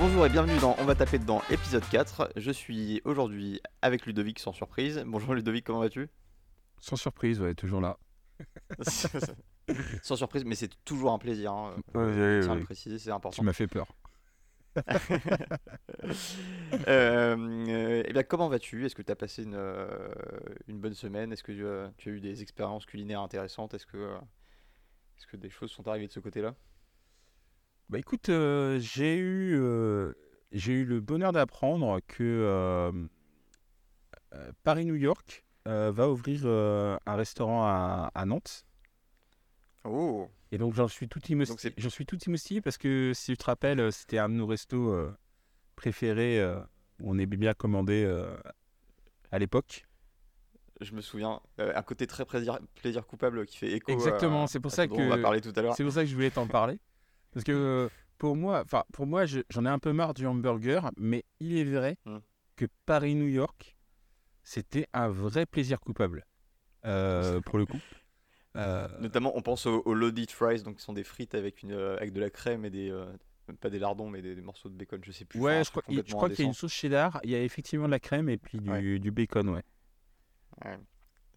Bonjour et bienvenue dans On va taper dedans, épisode 4. Je suis aujourd'hui avec Ludovic sans surprise. Bonjour Ludovic, comment vas-tu? Sans surprise, ouais, toujours là. Sans surprise, mais c'est toujours un plaisir. Hein. Ouais, ouais, ouais. préciser, c'est Tu important. m'as fait peur. Euh, euh, eh bien, comment vas-tu? Est-ce que tu as passé une, euh, une bonne semaine? Est-ce que tu as, tu as eu des expériences culinaires intéressantes? Est-ce que, euh, est-ce que des choses sont arrivées de ce côté-là? Bah écoute, euh, j'ai eu, euh, j'ai eu le bonheur d'apprendre que euh, euh, Paris-New York euh, va ouvrir euh, un restaurant à, à Nantes. Oh Et donc j'en suis tout Donc émoustillé. c'est- J'en suis tout émoustillé parce que si tu te rappelles, euh, c'était un de nos restos euh, préférés euh, où on aimait bien commander euh, à l'époque. Je me souviens, euh, un côté très plaisir, plaisir coupable qui fait écho. Exactement, c'est pour à ça dont on va que- parler tout à l'heure. C'est pour ça que je voulais t'en parler. Parce que pour moi, enfin pour moi, je- j'en ai un peu marre du hamburger, mais il est vrai Hmm. que Paris-New York, c'était un vrai plaisir coupable. euh, pour le coup. Euh, Notamment, on pense aux, aux loaded fries, donc qui sont des frites avec, une, euh, avec de la crème et des. euh, pas des lardons, mais des, des morceaux de bacon, je sais plus. ouais, je crois, je crois qu'il y a une sauce cheddar, il y a effectivement de la crème et puis du, Ouais. du bacon, ouais. Ouais,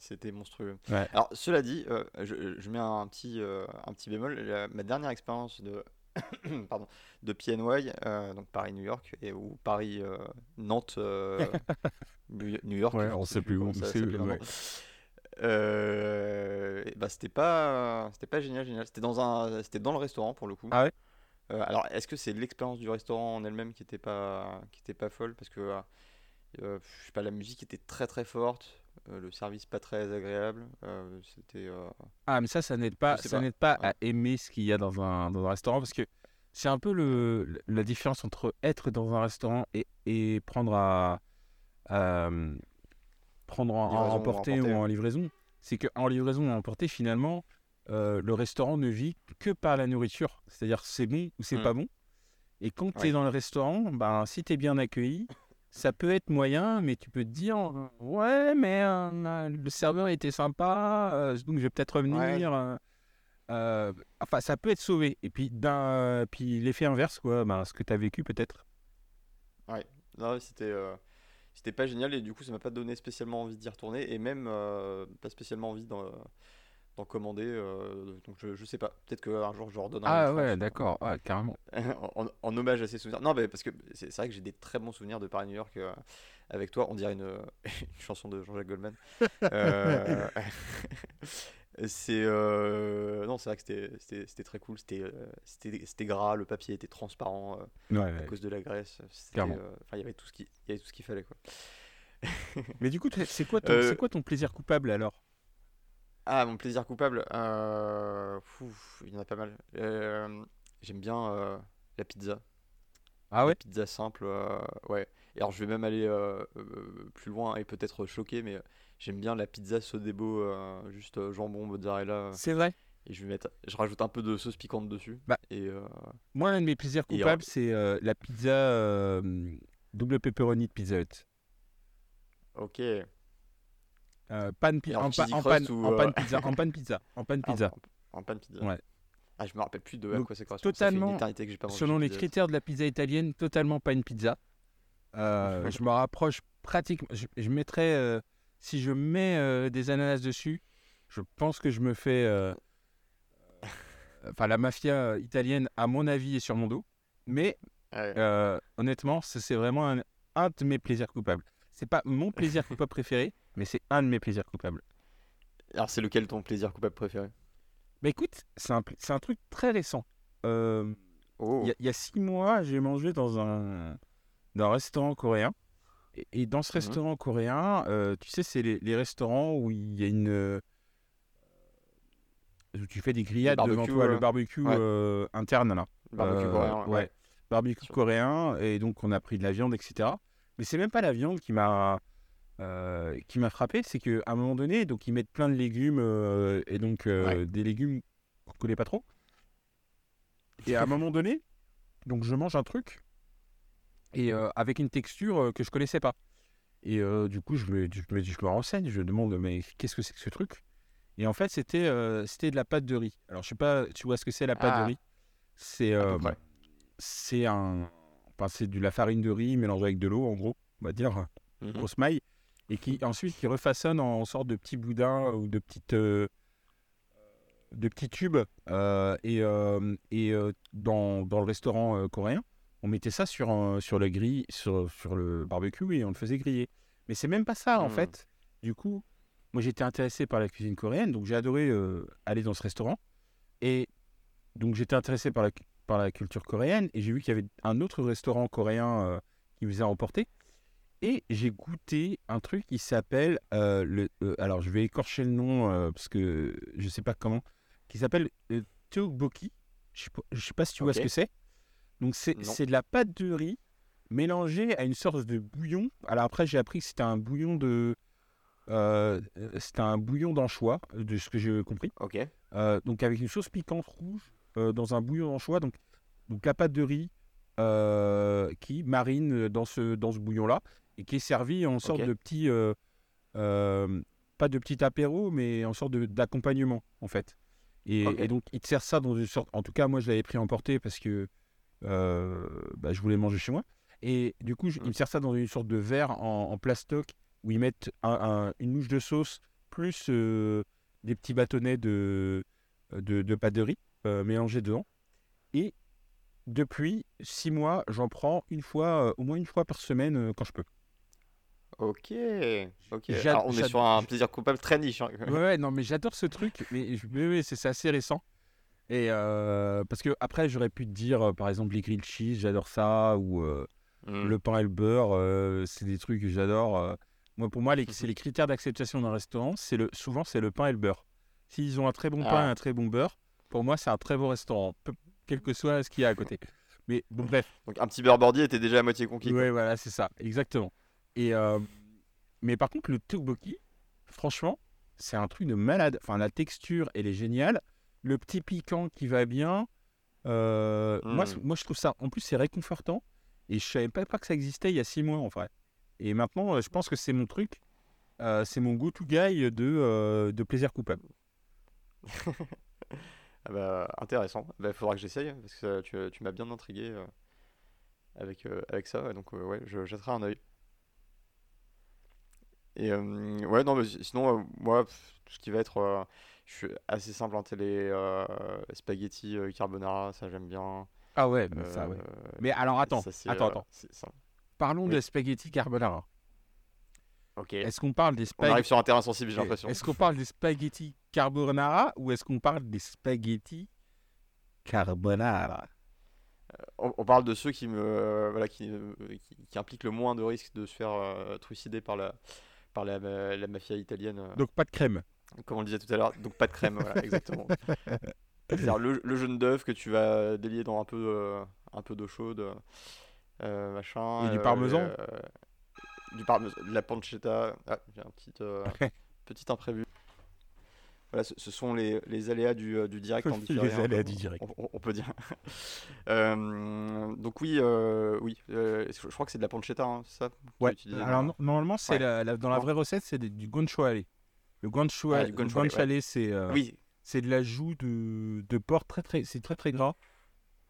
C'était monstrueux. Ouais. Alors, cela dit, euh, je, je mets un petit, euh, un petit bémol. La- ma dernière expérience de, pardon, de PNY, euh, donc Paris-New York, et, ou Paris-Nantes, New New York, Ouais, on sait plus où, c'est-. Euh, bah, c'était pas, c'était pas génial, génial. C'était dans un, c'était dans le restaurant pour le coup. Ah ouais? Euh, alors, est-ce que c'est l'expérience du restaurant en elle-même qui était pas, qui était pas folle? Parce que euh, je sais pas, la musique était très très forte, euh, le service pas très agréable. euh, c'était euh, Ah, mais ça, ça n'aide pas, ça n'aide pas Ouais. à aimer ce qu'il y a dans un, dans un restaurant parce que c'est un peu le, la différence entre être dans un restaurant et, et prendre à, à, prendre en, emporter ou en livraison. C'est qu'en livraison ou en emporter, finalement, le restaurant ne vit que par la nourriture. C'est-à-dire c'est bon ou c'est Mm. pas bon. Et quand tu es Ouais. dans le restaurant, ben, si tu es bien accueilli, ça peut être moyen, mais tu peux te dire euh, Ouais, mais euh, le serveur était sympa, euh, donc je vais peut-être revenir. euh, enfin, ça peut être sauvé. Et puis, d'un, puis l'effet inverse, quoi, ben, ce que tu as vécu peut-être. non, c'était c'était pas génial et du coup ça m'a pas donné spécialement envie d'y retourner et même pas spécialement envie d'en d'en commander. euh, donc je, je sais pas, peut-être qu'un jour je leur donnerai une Ah ouais, d'accord, ouais, carrément. en, en hommage à ces souvenirs. Non, mais parce que c'est vrai que j'ai des très bons souvenirs de Paris New York euh, avec toi. On dirait une, une chanson de Jean-Jacques Goldman. Euh, c'est non, c'est vrai que c'était- très cool. C'était gras, le papier était transparent Ouais, à ouais. cause de la graisse. Enfin, il y avait tout ce qui il y avait tout ce qu'il fallait quoi. Mais du coup, c'est quoi, ton- c'est quoi ton plaisir coupable alors? Ah, mon plaisir coupable, euh, ouf, il y en a pas mal. Euh, J'aime bien euh, la pizza. Ah ouais? La pizza simple, ouais. Et alors je vais même aller plus loin et peut-être choquer, mais j'aime bien la pizza Sodebo, juste jambon, mozzarella, C'est vrai? et je vais mettre, je rajoute un peu de sauce piquante dessus. Bah. Et Moi, l'un de mes plaisirs Et, coupables, c'est la pizza double pepperoni de Pizza Hut. ok. Euh, pan pi- Et en pa- en crust pan, ou, en euh, pan pizza, en pan pizza, en pan Ah, pizza. en, en pan pizza. Ouais. Ah, je me rappelle plus de à Donc, quoi ça correspond. Ça fait une totalement, éternité que j'ai pas mangé Selon les Pizza critères de la pizza italienne, totalement pas une pizza. Euh, je me rapproche pratiquement. Je, je mettrais, euh, si je mets euh, des ananas dessus, je pense que je me fais. euh, euh, Enfin, la mafia italienne, à mon avis, est sur mon dos. Mais euh, honnêtement, ça, c'est vraiment un, un de mes plaisirs coupables. C'est pas mon plaisir coupable préféré, mais c'est un de mes plaisirs coupables. Alors c'est lequel ton plaisir coupable préféré? Mais écoute, c'est un, c'est un truc très récent. Euh, Oh. Il y, a- il y a six mois, j'ai mangé dans un, dans un restaurant coréen. Et, et dans ce Mhm. restaurant coréen, euh, tu sais, c'est les, les restaurants où il y a une. euh, où tu fais des grillades devant toi, le barbecue ouais. interne là. Le barbecue coréen, ouais. Barbecue coréen, et donc on a pris de la viande, etc. Mais c'est même pas la viande qui m'a euh, qui m'a frappé, c'est qu'à un moment donné, donc ils mettent plein de légumes euh, et donc euh, Ouais. des légumes qu'on connaît pas trop. Et à un moment donné, donc je mange un truc et avec une texture que je connaissais pas. Et du coup, je me, je, me, je me renseigne, je demande mais qu'est-ce que c'est que ce truc? Et en fait, c'était c'était de la pâte de riz. Alors je sais pas, tu vois ce que c'est la pâte Ah. de riz? C'est c'est un enfin c'est de la farine de riz mélangée avec de l'eau en gros, on va dire, Mhm. grosse maille, et qui ensuite qui refaçonne en sorte de petits boudins ou de petites euh, de petits tubes. euh, et euh, et dans, dans le restaurant coréen, on mettait ça sur un- sur le grill, sur, sur le barbecue et on le faisait griller. Mais c'est même pas ça en Mhm. fait. Du coup, moi j'étais intéressé par la cuisine coréenne, donc j'ai adoré aller dans ce restaurant. Et donc j'étais intéressé par la, par la culture coréenne et j'ai vu qu'il y avait un autre restaurant coréen qui me faisait emporter. Et j'ai goûté un truc qui s'appelle euh, le. euh, alors je vais écorcher le nom euh, parce que je sais pas comment. Qui s'appelle le tteokbokki. Je je sais pas si tu vois ce que c'est. Donc c'est de la pâte de riz mélangée à une sorte de bouillon. Alors après j'ai appris que c'était un bouillon de. c'était un bouillon d'anchois, de ce que j'ai compris. Ok. Donc avec une sauce piquante rouge dans un bouillon d'anchois. Donc, donc la pâte de riz euh, qui marine dans ce, dans ce bouillon-là et qui est servi en sorte de petit, euh, euh, pas de petit apéro, mais en sorte d'accompagnement en fait. Et, donc il te sert ça dans une sorte. En tout cas, moi je l'avais pris emporté parce que euh, bah, je voulais manger chez moi. Et du coup, je- il me sert ça dans une sorte de verre en, en plastoc où ils mettent un- un- une mouche de sauce plus des petits bâtonnets de, de, de pâte de riz mélangés dedans. Et depuis six mois, j'en prends une fois, euh, au moins une fois par semaine euh, quand je peux. Ok. Ok. Alors, on est sur un plaisir coupable très niche. hein. Ouais, ouais, non, mais j'adore ce truc, mais c'est assez récent. Et euh, parce que après, j'aurais pu te dire, euh, par exemple, les grilled cheese, j'adore ça, ou euh, Mm. le pain et le beurre, euh, c'est des trucs que j'adore. Moi, pour moi, c'est les critères d'acceptation d'un restaurant, c'est le, souvent, c'est le pain et le beurre. S'ils ont un très bon pain Ah. et un très bon beurre, pour moi, c'est un très bon restaurant, peu- quel que soit ce qu'il y a à côté. Mais bon, bref. Donc, un petit beurre bordier était déjà à moitié conquis. quoi. Ouais, voilà, c'est ça, exactement. Et euh, mais par contre, le tteokbokki, franchement, c'est un truc de malade. Enfin, la texture, elle est géniale. Le petit piquant qui va bien. euh, moi, Mm. c- moi, je trouve ça. En plus, c'est réconfortant. Et je savais pas, pas que ça existait il y a six mois, en vrai. Et maintenant, euh, je pense que c'est mon truc. euh, c'est mon go-to guy de, de plaisir coupable. Ah bah, intéressant. Il faudra que j'essaye parce que tu, tu m'as bien intrigué avec, avec ça. Donc, ouais, je jetterai un œil. Et euh, ouais, non, mais si- sinon, euh, moi, pff, tout ce qui va être. euh, je suis assez simple en télé. euh, spaghetti euh, carbonara, ça j'aime bien. Ah ouais, mais ça, ouais. Euh, Mais alors, attends, ça, attends, euh, attends. Parlons Oui. des spaghetti carbonara. Ok. Est-ce qu'on parle des On spaghetti arrive sur un terrain sensible, j'ai l'impression. Est-ce qu'on parle des spaghetti carbonara ou est-ce qu'on parle des spaghetti carbonara? On, on parle de ceux qui me euh, voilà qui, euh, qui, qui impliquent le moins de risque de se faire euh, trucider par la par la, la mafia italienne, euh, Donc pas de crème. comme on le disait tout à l'heure. Donc pas de crème, voilà, exactement. C'est-à-dire le, le jaune d'œuf que tu vas délier dans un peu euh, un peu d'eau chaude, euh, machin. Et du parmesan euh, Du parmesan, de la pancetta. Ah, j'ai un petit petit imprévu. Voilà, ce, ce sont les, les aléas du, euh, du direct en Les différé, hein, aléas du direct. On, peut dire. Euh, donc oui, euh, oui. euh, je crois que c'est de la pancetta, hein, ça tu Ouais. Alors normalement, c'est Ouais. la- la- dans la vraie recette, c'est du guanciale. Le guanciale, Ah, ouais. c'est Oui, c'est de la joue de, de porc très très, c'est très très gras.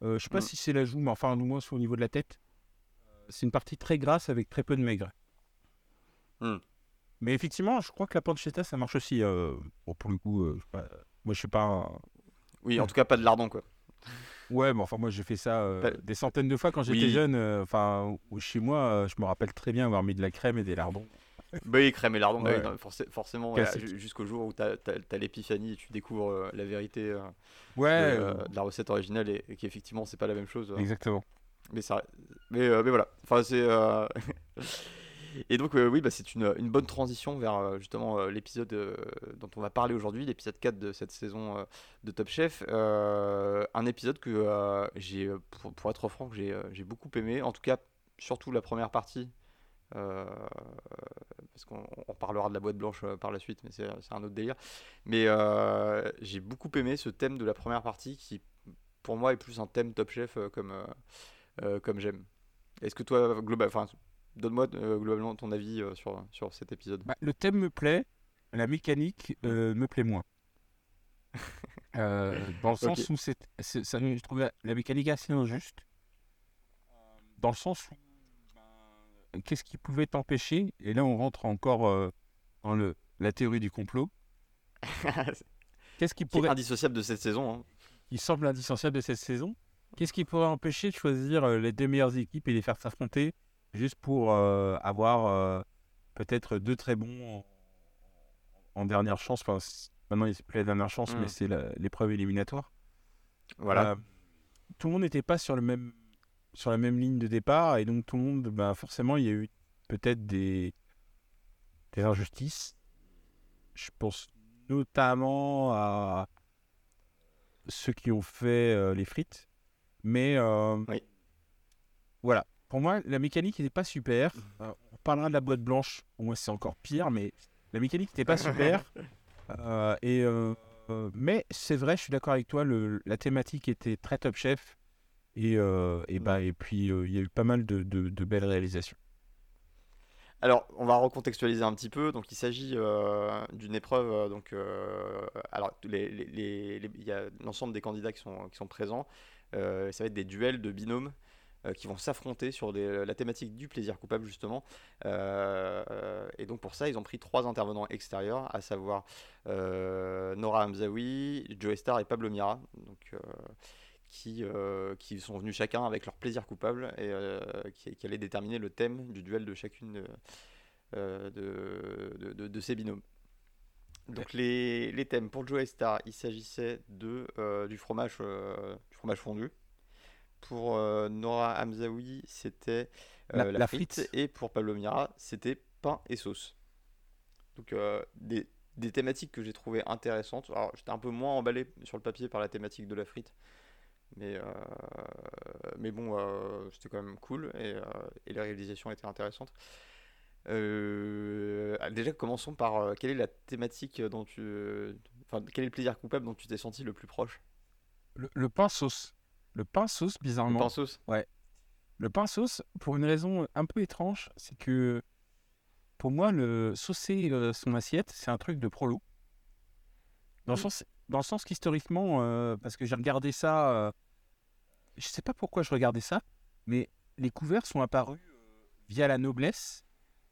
Je sais pas Mm. si c'est la joue, mais enfin, au moins au niveau de la tête. C'est une partie très grasse avec très peu de maigre. Mm. Mais effectivement, je crois que la pancetta, ça marche aussi. euh, bon, pour le coup, euh, je sais pas- moi je suis pas. un- oui, en tout cas pas de lardon quoi. Ouais, mais enfin moi j'ai fait ça euh, Pas- des centaines de fois quand j'étais Oui. jeune. euh, Enfin, chez moi, euh, je me rappelle très bien avoir mis de la crème et des lardons. Bah oui, crème et lardon, bah oui, Ouais. non, forcément, voilà, jusqu'au jour où t'as as, l'épiphanie et tu découvres la vérité Ouais, de, de la recette originelle et, et qu'effectivement c'est pas la même chose. euh, exactement. mais ça, mais, mais voilà. Enfin c'est. Et donc euh, oui, bah, c'est une, bonne transition vers euh, justement euh, l'épisode dont on va parler aujourd'hui, l'épisode 4 de cette saison de Top Chef. Un épisode que j'ai, pour, être franc, j'ai beaucoup aimé. En tout cas, surtout la première partie. parce qu'on on parlera de la boîte blanche par la suite, mais c'est un autre délire. Mais j'ai beaucoup aimé ce thème de la première partie qui, pour moi, est plus un thème Top Chef comme, comme j'aime. Est-ce que toi, global, donne-moi euh, globalement ton avis euh, sur, sur cet épisode. Bah, le thème me plaît, la mécanique euh, me plaît moins. Dans le sens où c'est, c'est- ça, je trouvais la mécanique assez injuste. dans le sens où ben, qu'est-ce qui pouvait t'empêcher? Et là, on rentre encore dans le, la théorie du complot. Qu'est-ce qui Qui est pourrait, indissociable de cette saison. hein. qui semble indissociable de cette saison Qu'est-ce qui pourrait empêcher de choisir les deux meilleures équipes et les faire s'affronter juste pour euh, avoir euh, peut-être deux très bons en, en dernière chance Enfin, maintenant, il c'est plus la dernière chance, Mm. mais c'est la- l'épreuve éliminatoire. Voilà. Euh, tout le monde n'était pas sur, le même, sur la même ligne de départ et donc tout le monde, bah, forcément, il y a eu peut-être des, des injustices. Je pense notamment à ceux qui ont fait euh, les frites. Mais euh, Oui. voilà, pour moi, la mécanique n'était pas super. Euh, on parlera de la boîte blanche, pour moi c'est encore pire, mais la mécanique n'était pas super. Euh, et, euh, mais c'est vrai, je suis d'accord avec toi, le, la thématique était très top chef. Et, euh, et, bah, et puis, euh, il y a eu pas mal de, de- de belles réalisations. Alors, on va recontextualiser un petit peu. Donc, il s'agit euh, d'une épreuve. euh, donc, euh, alors, les- les- les- les- il y a l'ensemble des candidats qui sont, qui sont présents. Euh, ça va être des duels de binômes euh, qui vont s'affronter sur des- la thématique du plaisir coupable, justement. Euh, euh, et donc, pour ça, ils ont pris trois intervenants extérieurs, à savoir euh, Nora Hamzaoui, Joe Star et Pablo Mira. Donc, euh, qui, euh, qui sont venus chacun avec leur plaisir coupable et euh, qui, qui allaient déterminer le thème du duel de chacune de, euh, de, de- de- de ces binômes. Donc les, les thèmes pour Joe Star, il s'agissait de euh, du fromage euh, du fromage fondu. Pour euh, Nora Hamzaoui, c'était euh, La- la, la frite. frite. et pour Pablo Mira, c'était pain et sauce. Donc euh, des, des thématiques que j'ai trouvées intéressantes. Alors j'étais un peu moins emballé sur le papier par la thématique de la frite. Mais, euh, mais bon, euh, c'était quand même cool et, euh, et les réalisations étaient intéressantes. Euh, déjà, commençons par euh, quelle est la thématique dont tu. Enfin, quel est le plaisir coupable dont tu t'es senti le plus proche? Le, le pain sauce. Le pain sauce, Le bizarrement. pain sauce Le pain sauce, pour une raison un peu étrange, c'est que pour moi, le saucer euh, son assiette, c'est un truc de prolo. Dans le Mm. sens, dans le sens qu'historiquement, euh, parce que j'ai regardé ça, euh, je sais pas pourquoi je regardais ça, mais les couverts sont apparus euh, via la noblesse,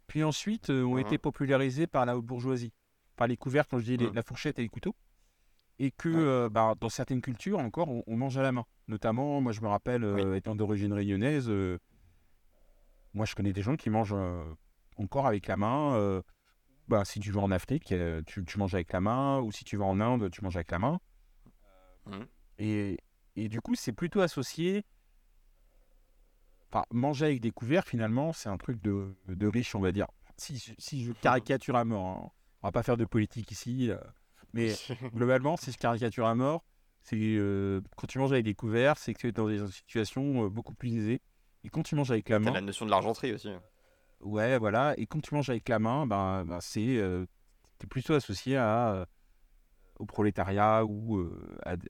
puis ensuite euh, ont Mhm. été popularisés par la haute bourgeoisie, par les couverts, quand je dis les- Mhm. la fourchette et les couteaux, et que Ouais. euh, bah, dans certaines cultures encore, on, on mange à la main. Notamment, moi je me rappelle, euh, étant d'origine réunionnaise, euh, moi je connais des gens qui mangent euh, encore avec la main. bah, si tu vas en Afrique, tu, tu manges avec la main, ou si tu vas en Inde, tu manges avec la main. Mhm. Et, et du coup, c'est plutôt associé. Enfin, manger avec des couverts, finalement, c'est un truc de, de riche, on va dire. Si, je- si je caricature à mort, hein. on va pas faire de politique ici, euh, mais globalement, si je caricature à mort, c'est euh, quand tu manges avec des couverts, c'est que tu es dans des situations euh, beaucoup plus aisées. Et quand tu manges avec la T'as main, la notion de l'argenterie aussi. Ouais, voilà. Et quand tu manges avec la main, ben, ben, c'est euh, t'es plutôt associé à, euh, au prolétariat ou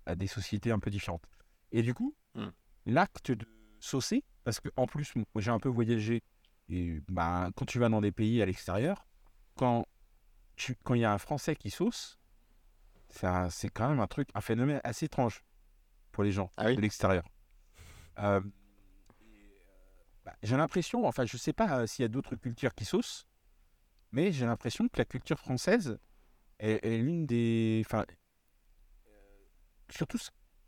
à, des sociétés un peu différentes. Et du coup, Hmm. l'acte de saucer, parce que en plus, moi j'ai un peu voyagé, et ben, quand tu vas dans des pays à l'extérieur, quand il y a un Français qui sauce, c'est quand même un truc, un phénomène assez étrange pour les gens Ah oui de l'extérieur. Euh, bah, j'ai l'impression, enfin, je sais pas euh, s'il y a d'autres cultures qui saucent, mais j'ai l'impression que la culture française est, est l'une des. Enfin, euh, surtout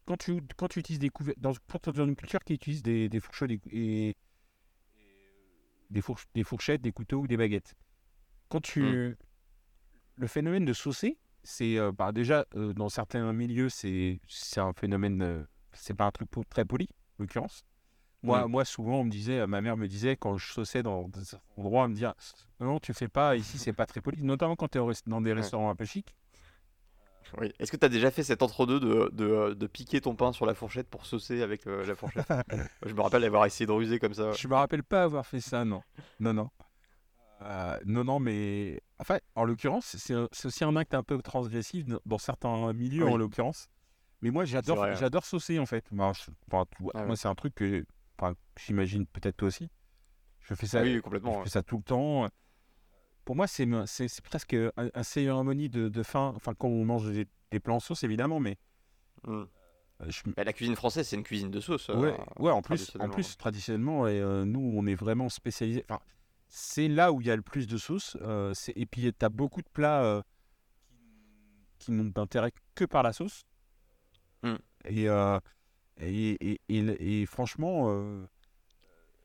quand tu, quand tu utilises des couverts. Dans, quand tu es dans une culture qui utilise des, des fourchettes et, et- des, fourch- des fourchettes, des couteaux ou des baguettes. Quand tu. Le phénomène de saucer, c'est. euh, bah, déjà, euh, dans certains milieux, c'est c'est un phénomène. euh, c'est pas un truc po- très poli, en l'occurrence. Moi, moi, souvent, on me disait, ma mère me disait, quand je sauçais dans des endroits, elle me disait, non, tu fais pas, ici, c'est pas très poli, notamment quand tu es dans des restaurants un peu chics. Oui. Est-ce que tu as déjà fait cet entre-deux de, de, de piquer ton pain sur la fourchette pour saucer avec euh, la fourchette? Je me rappelle d'avoir essayé de ruser comme ça. Je me rappelle pas avoir fait ça, non. Non, non. Euh, non, non, mais. Enfin, en l'occurrence, c'est aussi un acte un peu transgressif dans- certains milieux, Oui. en l'occurrence. Mais moi, j'adore ouais. j'adore saucer, en fait. Moi, enfin, Ah moi c'est un truc que. Enfin, j'imagine peut-être toi aussi. Je fais ça, Ah je fais ça tout le temps. Pour moi, c'est presque un, cérémonie de, de fin. Enfin, quand on mange des, des plans en sauce, évidemment, mais ouais. Mm. je- Bah, la cuisine française, c'est une cuisine de sauce. euh, Ouais, ouais, en plus, en traditionnellement. plus traditionnellement, et, euh, nous, on est vraiment spécialisé. Enfin, c'est là où il y a le plus de sauce. euh, et puis, tu as beaucoup de plats euh, qui n'ont d'intérêt que par la sauce. Mm. Et, euh, et, et, et- et franchement,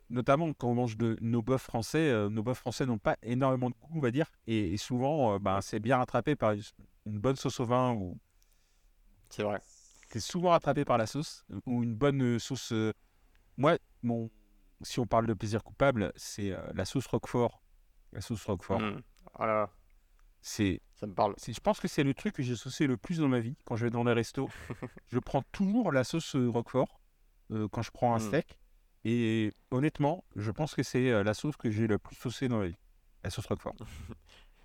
notamment quand on mange de nos bœufs français, nos bœufs français n'ont pas énormément de goût, on va dire. Et, souvent, ben, c'est bien rattrapé par une, une bonne sauce au vin ou C'est vrai. c'est souvent rattrapé par la sauce ou une bonne sauce. Moi, mon, si on parle de plaisir coupable, c'est euh, la sauce Roquefort. La sauce Roquefort. Voilà, C'est, ça me parle. je pense que c'est le truc que j'ai saucé le plus dans ma vie quand je vais dans les restos. je prends toujours la sauce euh, Roquefort euh, quand je prends un Mm. steak. Et honnêtement, je pense que c'est la sauce que j'ai le plus saucée dans ma vie. La sauce Roquefort.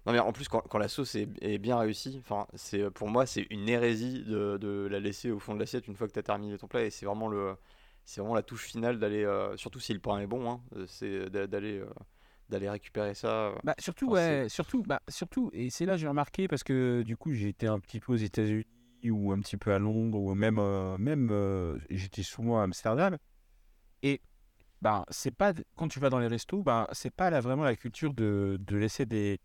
Non mais en plus quand, quand la sauce est, est bien réussie, enfin c'est pour moi c'est une hérésie de, de la laisser au fond de l'assiette une fois que tu as terminé ton plat et c'est vraiment le c'est vraiment la touche finale d'aller euh, surtout si le pain est bon hein, euh, c'est d'a- d'aller euh, d'aller récupérer ça. Bah, surtout, Enfin, ouais, surtout, bah, surtout, et c'est là que j'ai remarqué parce que du coup, été un petit peu aux États-Unis ou un petit peu à Londres ou même, euh, même j'étais souvent à Amsterdam. Et bah, c'est pas, quand tu vas dans les restos, bah, c'est pas là, vraiment la culture de, de laisser des,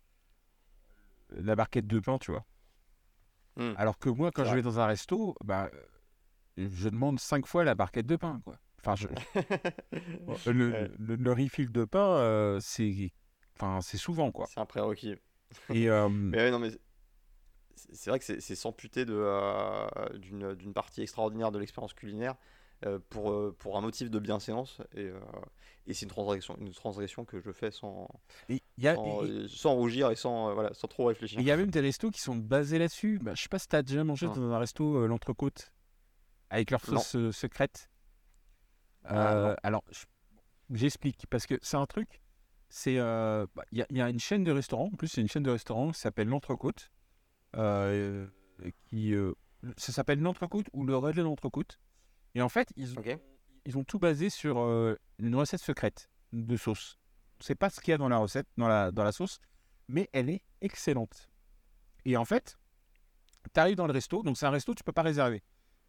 la barquette de pain, tu vois. Mm. Alors que moi, quand je vais dans un resto, bah, je demande cinq fois la barquette de pain, quoi. Enfin, je, le, Ouais. le, le refill de pain, euh, c'est, enfin, c'est souvent, quoi. c'est un prérequis. Et, euh, Mais ouais, non mais c'est vrai que c'est c'est s'amputer de euh, d'une d'une partie extraordinaire de l'expérience culinaire pour pour un motif de bienséance et et c'est une transgression une transgression que je fais sans et il y a, sans, et- sans rougir et sans voilà sans trop réfléchir. Il y a même des restos qui sont basés là-dessus. Bah, je sais pas si t'as déjà mangé dans un resto l'entrecôte avec leur sauce euh, secrète. Ah, Euh, alors, je- j'explique parce que c'est un truc. C'est euh, bah, il y, a- il y a une chaîne de restaurants. En plus, c'est une chaîne de restaurants qui s'appelle l'entrecôte. qui ça s'appelle l'entrecôte ou le relais de l'entrecôte. Et en fait, ils, ils ont tout basé sur une recette secrète de sauce. C'est pas ce qu'il y a dans la recette, dans la, dans la sauce, mais elle est excellente. Et en fait, tu arrives dans le resto, donc c'est un resto, tu peux pas réserver.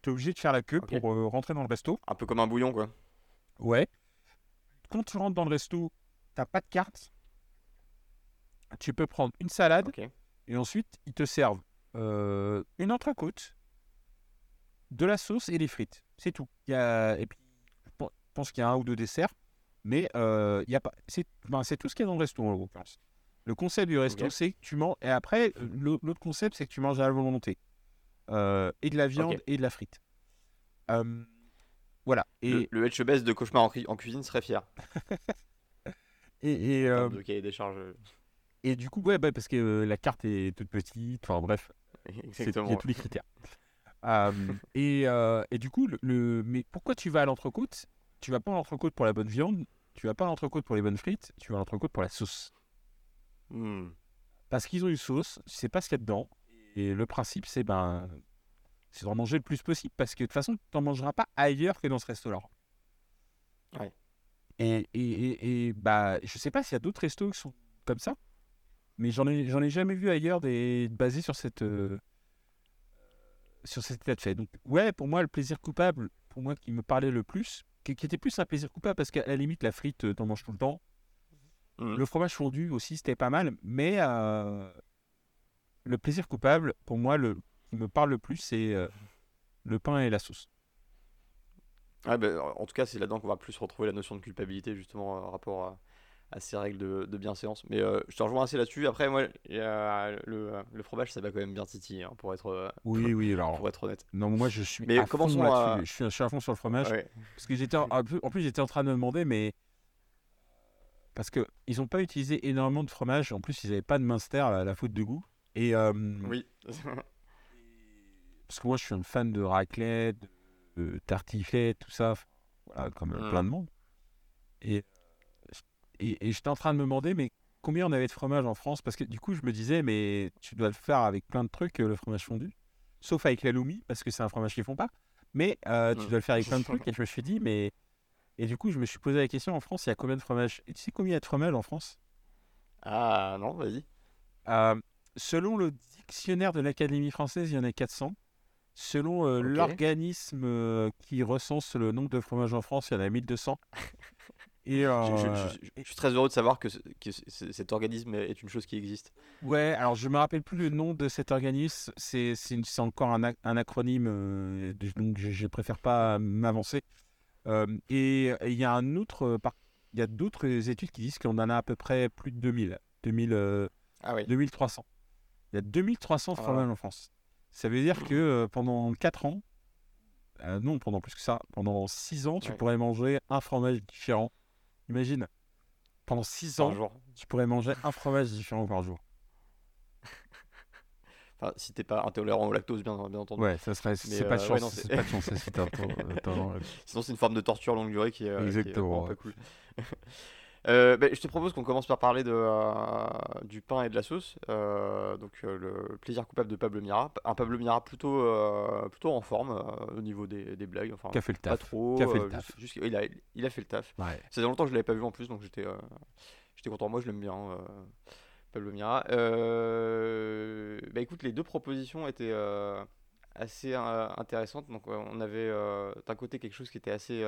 Tu es obligé de faire la queue pour euh, rentrer dans le resto. Un peu comme un bouillon quoi. Ouais. Quand tu rentres dans le resto, t'as pas de carte. Tu peux prendre une salade et ensuite ils te servent euh, une entrecôte, de la sauce et des frites. C'est tout. Il y a... Et puis, je pen- je pense qu'il y a un ou deux desserts, mais euh, il y a pas. C'est ben, c'est tout ce qu'il y a dans le resto en l'occurrence. Le concept du resto, c'est que tu manges. Et après, l'au- l'autre concept, c'est que tu manges à la volonté. Euh, et de la viande et de la frite. Euh, voilà. Et, Le, le de cauchemar en, en cuisine serait fier. et, et, euh, termes de cahier des charges. et du coup, ouais, bah, parce que euh, la carte est toute petite. Enfin, bref. C'est- Il y Exactement. a tous les critères. Euh, et, et du coup, le, le- mais pourquoi tu vas à l'entrecôte? Tu vas pas à l'entrecôte pour la bonne viande, tu vas pas à l'entrecôte pour les bonnes frites, tu vas à l'entrecôte pour la sauce. Hmm. Parce qu'ils ont une sauce, tu sais pas ce qu'il y a dedans. Et le principe, c'est ben, c'est d'en manger le plus possible parce que de toute façon, tu n'en mangeras pas ailleurs que dans ce restaurant. Ouais. Et, et, et, et, bah, je sais pas s'il y a d'autres restos qui sont comme ça, mais j'en ai, j'en ai jamais vu ailleurs des basés sur cette, euh, sur cet état de fait. Donc, ouais, pour moi, le plaisir coupable, pour moi, qui me parlait le plus, qui, qui était plus un plaisir coupable parce qu'à la limite, la frite, euh, t'en manges tout le temps. Mhm. Le fromage fondu aussi, c'était pas mal, mais euh, le plaisir coupable, pour moi, le qui me parle le plus, c'est euh, le pain et la sauce. Ouais, bah, en tout cas, c'est là-dedans qu'on va plus retrouver la notion de culpabilité, justement, en rapport à, à ces règles de, de bienséance. Mais euh, je te rejoins assez là-dessus. Après, moi, le, le fromage, ça va quand même bien titiller, hein, pour, être, euh, Oui, oui, alors. pour être honnête. Non, moi, je suis Mais à fond là-dessus. Je suis, je suis à fond sur le fromage. Ouais. Parce que j'étais en, en plus j'étais en train de me demander mais parce que ils ont pas utilisé énormément de fromage en plus ils avaient pas de minster à la faute de goût et euh, Oui. parce que moi je suis un fan de raclette de tartiflette tout ça voilà comme euh, Mm. plein de monde et et, et j'étais en train de me demander mais combien on avait de fromage en France? Parce que du coup je me disais mais tu dois le faire avec plein de trucs euh, le fromage fondu sauf avec la loumi parce que c'est un fromage qu'ils font pas mais euh, tu Mm. dois le faire avec plein de trucs et je me suis dit mais et du coup je me suis posé la question en France il y a combien de fromages? Et tu sais combien il y a de fromages en France? Ah non, vas-y. Euh, selon le dictionnaire de l'Académie française il y en a 400 Selon euh, l'organisme euh, qui recense le nombre de fromages en France, il y en a 1200. Et Je, euh, je- je- je suis très heureux de savoir que, ce- que ce- cet organisme est une chose qui existe. ouais, alors je me rappelle plus le nom de cet organisme. C'est encore un, un acronyme, euh, donc je, je préfère pas m'avancer. Et il y a un autre, par- il y a d'autres études qui disent qu'on en a à peu près plus de 2000, 2000, euh, Ah oui. 2300. Il y a 2300 Ah. fromages en France. Ça veut dire que euh, pendant 4 ans, euh, non, pendant plus que ça, pendant 6 ans, tu Ouais. pourrais manger un fromage différent. Imagine, pendant 6 Par ans, jour. tu pourrais manger un fromage différent par jour. Enfin, si t'es pas intolérant au lactose, bien, bien entendu. Ouais, ça serait, Mais, c'est pas de euh, chance, ouais, non, c'est c'est- pas de chance si Sinon, c'est une forme de torture longue durée qui est, euh, qui est Exactement, pas cool. Euh, ben, je te propose qu'on commence par parler de, euh, du pain et de la sauce. Euh, donc, le plaisir coupable de Pablo Mira. Un Pablo Mira plutôt, plutôt en forme au niveau des, des blagues. Enfin, Qui a fait le pas taf. trop. Qui a fait le taf. juste- juste- il, a, il a fait le taf. Ouais. Ça faisait longtemps que je l'avais pas vu en plus, donc j'étais j'étais content. Moi, je l'aime bien, Pablo Mira. Bah écoute, les deux propositions étaient assez intéressantes. Donc, on avait d'un côté quelque chose qui était assez.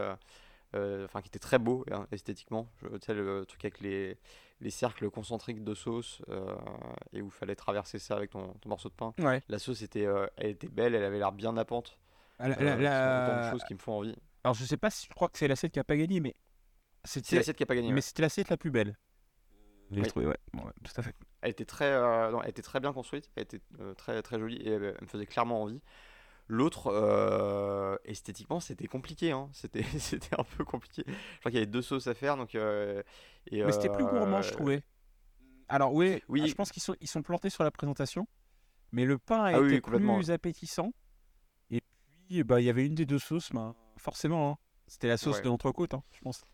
Euh, euh, Enfin, qui était très beau hein, esthétiquement. Je- Tu sais, le truc avec les, les cercles concentriques de sauce euh, et où il fallait traverser ça avec ton, ton morceau de pain. Ouais. La sauce était, euh, elle était belle, elle avait l'air bien nappante. La- Euh, la- de choses qui me font envie. Alors je sais pas si je crois que c'est l'assiette qui a pas gagné, mais C'est c'était l'assiette qui a pas gagné. ouais. mais c'était l'assiette la plus belle. J'ai Oui. trouvé, ouais. Bon, ouais, tout à fait. Elle était très, euh, non, elle était très bien construite, elle était euh, très, très jolie et elle, elle me faisait clairement envie. L'autre, euh, esthétiquement, c'était compliqué. Hein. C'était, c'était un peu compliqué. Je crois qu'il y avait deux sauces à faire. Donc, euh, et, Mais c'était plus gourmand, je euh, trouvais. Alors oui, Oui. je pense qu'ils sont, ils sont plantés sur la présentation, mais le pain a Ah été oui, plus appétissant. Et puis, bah, il y avait une des deux sauces, bah, forcément. hein. C'était la sauce Ouais. de l'entrecôte, hein, je pense.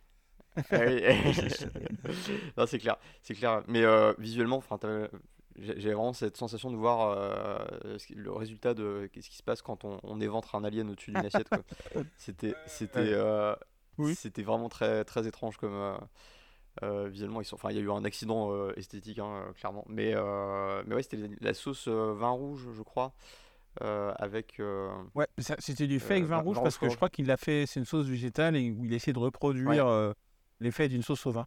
ah non, c'est clair, c'est clair. Mais euh, visuellement, enfin, j'ai vraiment cette sensation de voir euh, ce le résultat de qu'est-ce qui se passe quand on, on éventre un alien au-dessus d'une assiette. quoi. C'était, c'était, euh, Oui. c'était vraiment très, très étrange comme. euh, euh, visuellement, ils sont... enfin, il y a eu un accident euh, esthétique, hein, clairement. Mais, euh, mais ouais, c'était la- sauce euh, vin rouge, je crois, euh, avec. euh, Ouais, c'était du fake Euh, vin rouge parce que je crois qu'il l'a fait, c'est une sauce végétale et où il essaie de reproduire euh, l'effet d'une sauce au vin.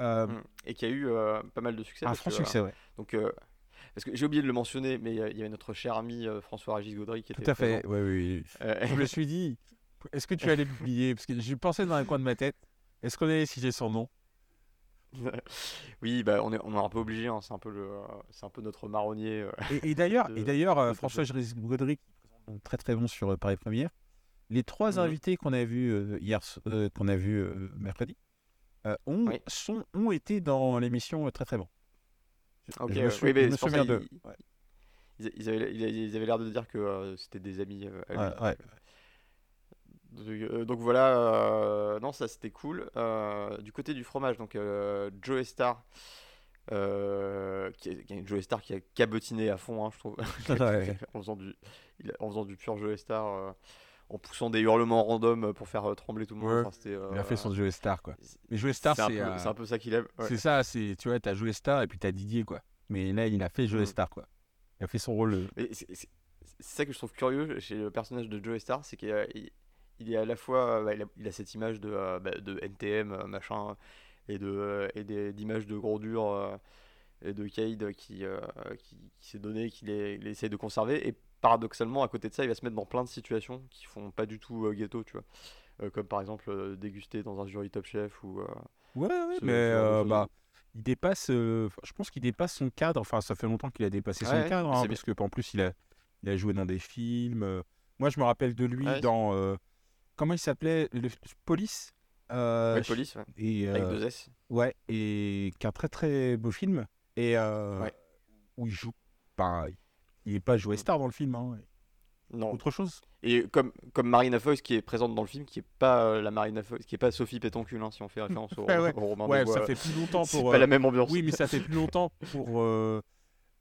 Euh, mm, et qui a eu euh, pas mal de succès. un franc que, succès, ouais. euh, donc, euh, parce que j'ai oublié de le mentionner, mais il y avait notre cher ami euh, François-Régis Gaudry qui Tout était à fait. présent. Ouais, oui, oui. Euh, Je me suis dit, est-ce que tu allais l'oublier? Parce que j'ai pensé dans un coin de ma tête, est-ce qu'on allait citer son nom? Oui, bah, on est, on est un peu obligé, hein, c'est un peu le, c'est un peu notre marronnier. euh. Et, d'ailleurs, et euh, François Gris- Gaudry, donc très très bon sur Paris Première, les trois Mhm. invités qu'on a vus hier, qu'on a vus mercredi, euh, ont, Oui. sont, ont été dans l'émission euh, très très bon. Je- Ok, je me, ouais. sou- Oui, mais je me c'est pour souviens ça, de. ils- Ils, ils avaient, ils- ils avaient l'air de dire que euh, c'était des amis euh. Ouais, ouais. Donc, voilà, non, ça c'était cool. Du côté du fromage, donc Joe Star, euh, qui est, Joe Star qui a cabotiné à fond, hein, je trouve, Ouais. en, faisant du, il en faisant du pur Joe Star, euh, en poussant des hurlements random pour faire euh, trembler tout le monde. Ouais. Enfin, c'était, Il a fait son euh, Joe Star, quoi. Mais Joe Star, c'est un, peu- euh, c'est un peu ça qu'il aime. ouais. C'est ça, c'est tu vois, t'as Joe Star et puis t'as Didier, quoi. Mais là, il a fait Joe Mm. Star, quoi. Il a fait son rôle. euh, c'est ça que je trouve curieux chez le personnage de Joe Star, c'est qu'il il- est à la fois, bah, il, a, il a cette image de, euh, bah, de NTM, machin, et de et des- d'images de gros dur euh, et de Cade qui, qui, qui s'est donné, qu'il essaye de conserver. Et paradoxalement, à côté de ça, il va se mettre dans plein de situations qui font pas du tout euh, ghetto, tu vois. Euh, comme par exemple euh, déguster dans un jury Top Chef ou Ouais, mais bah, il dépasse. euh, je pense qu'il dépasse son cadre. Enfin, ça fait longtemps qu'il a dépassé son Ouais, cadre, hein, parce que en plus, il a, il a joué dans des films. Moi, je me rappelle de lui Ouais, dans. euh, comment il s'appelait? Le Police. euh, Police, et, avec deux S. ouais, et qui est un très très beau film. Et où il joue. Bah, il n'est pas joué star dans le film. hein. Non, Autre chose? Et comme, comme Marina Foïs qui est présente dans le film, qui est pas euh, la Marina Foïs, qui est pas Sophie Pétoncule, hein, si on fait référence au, Ouais, au roman Ouais, ça fait plus longtemps C'est pour. pas euh, la même ambiance. Oui, mais ça fait plus longtemps pour, euh,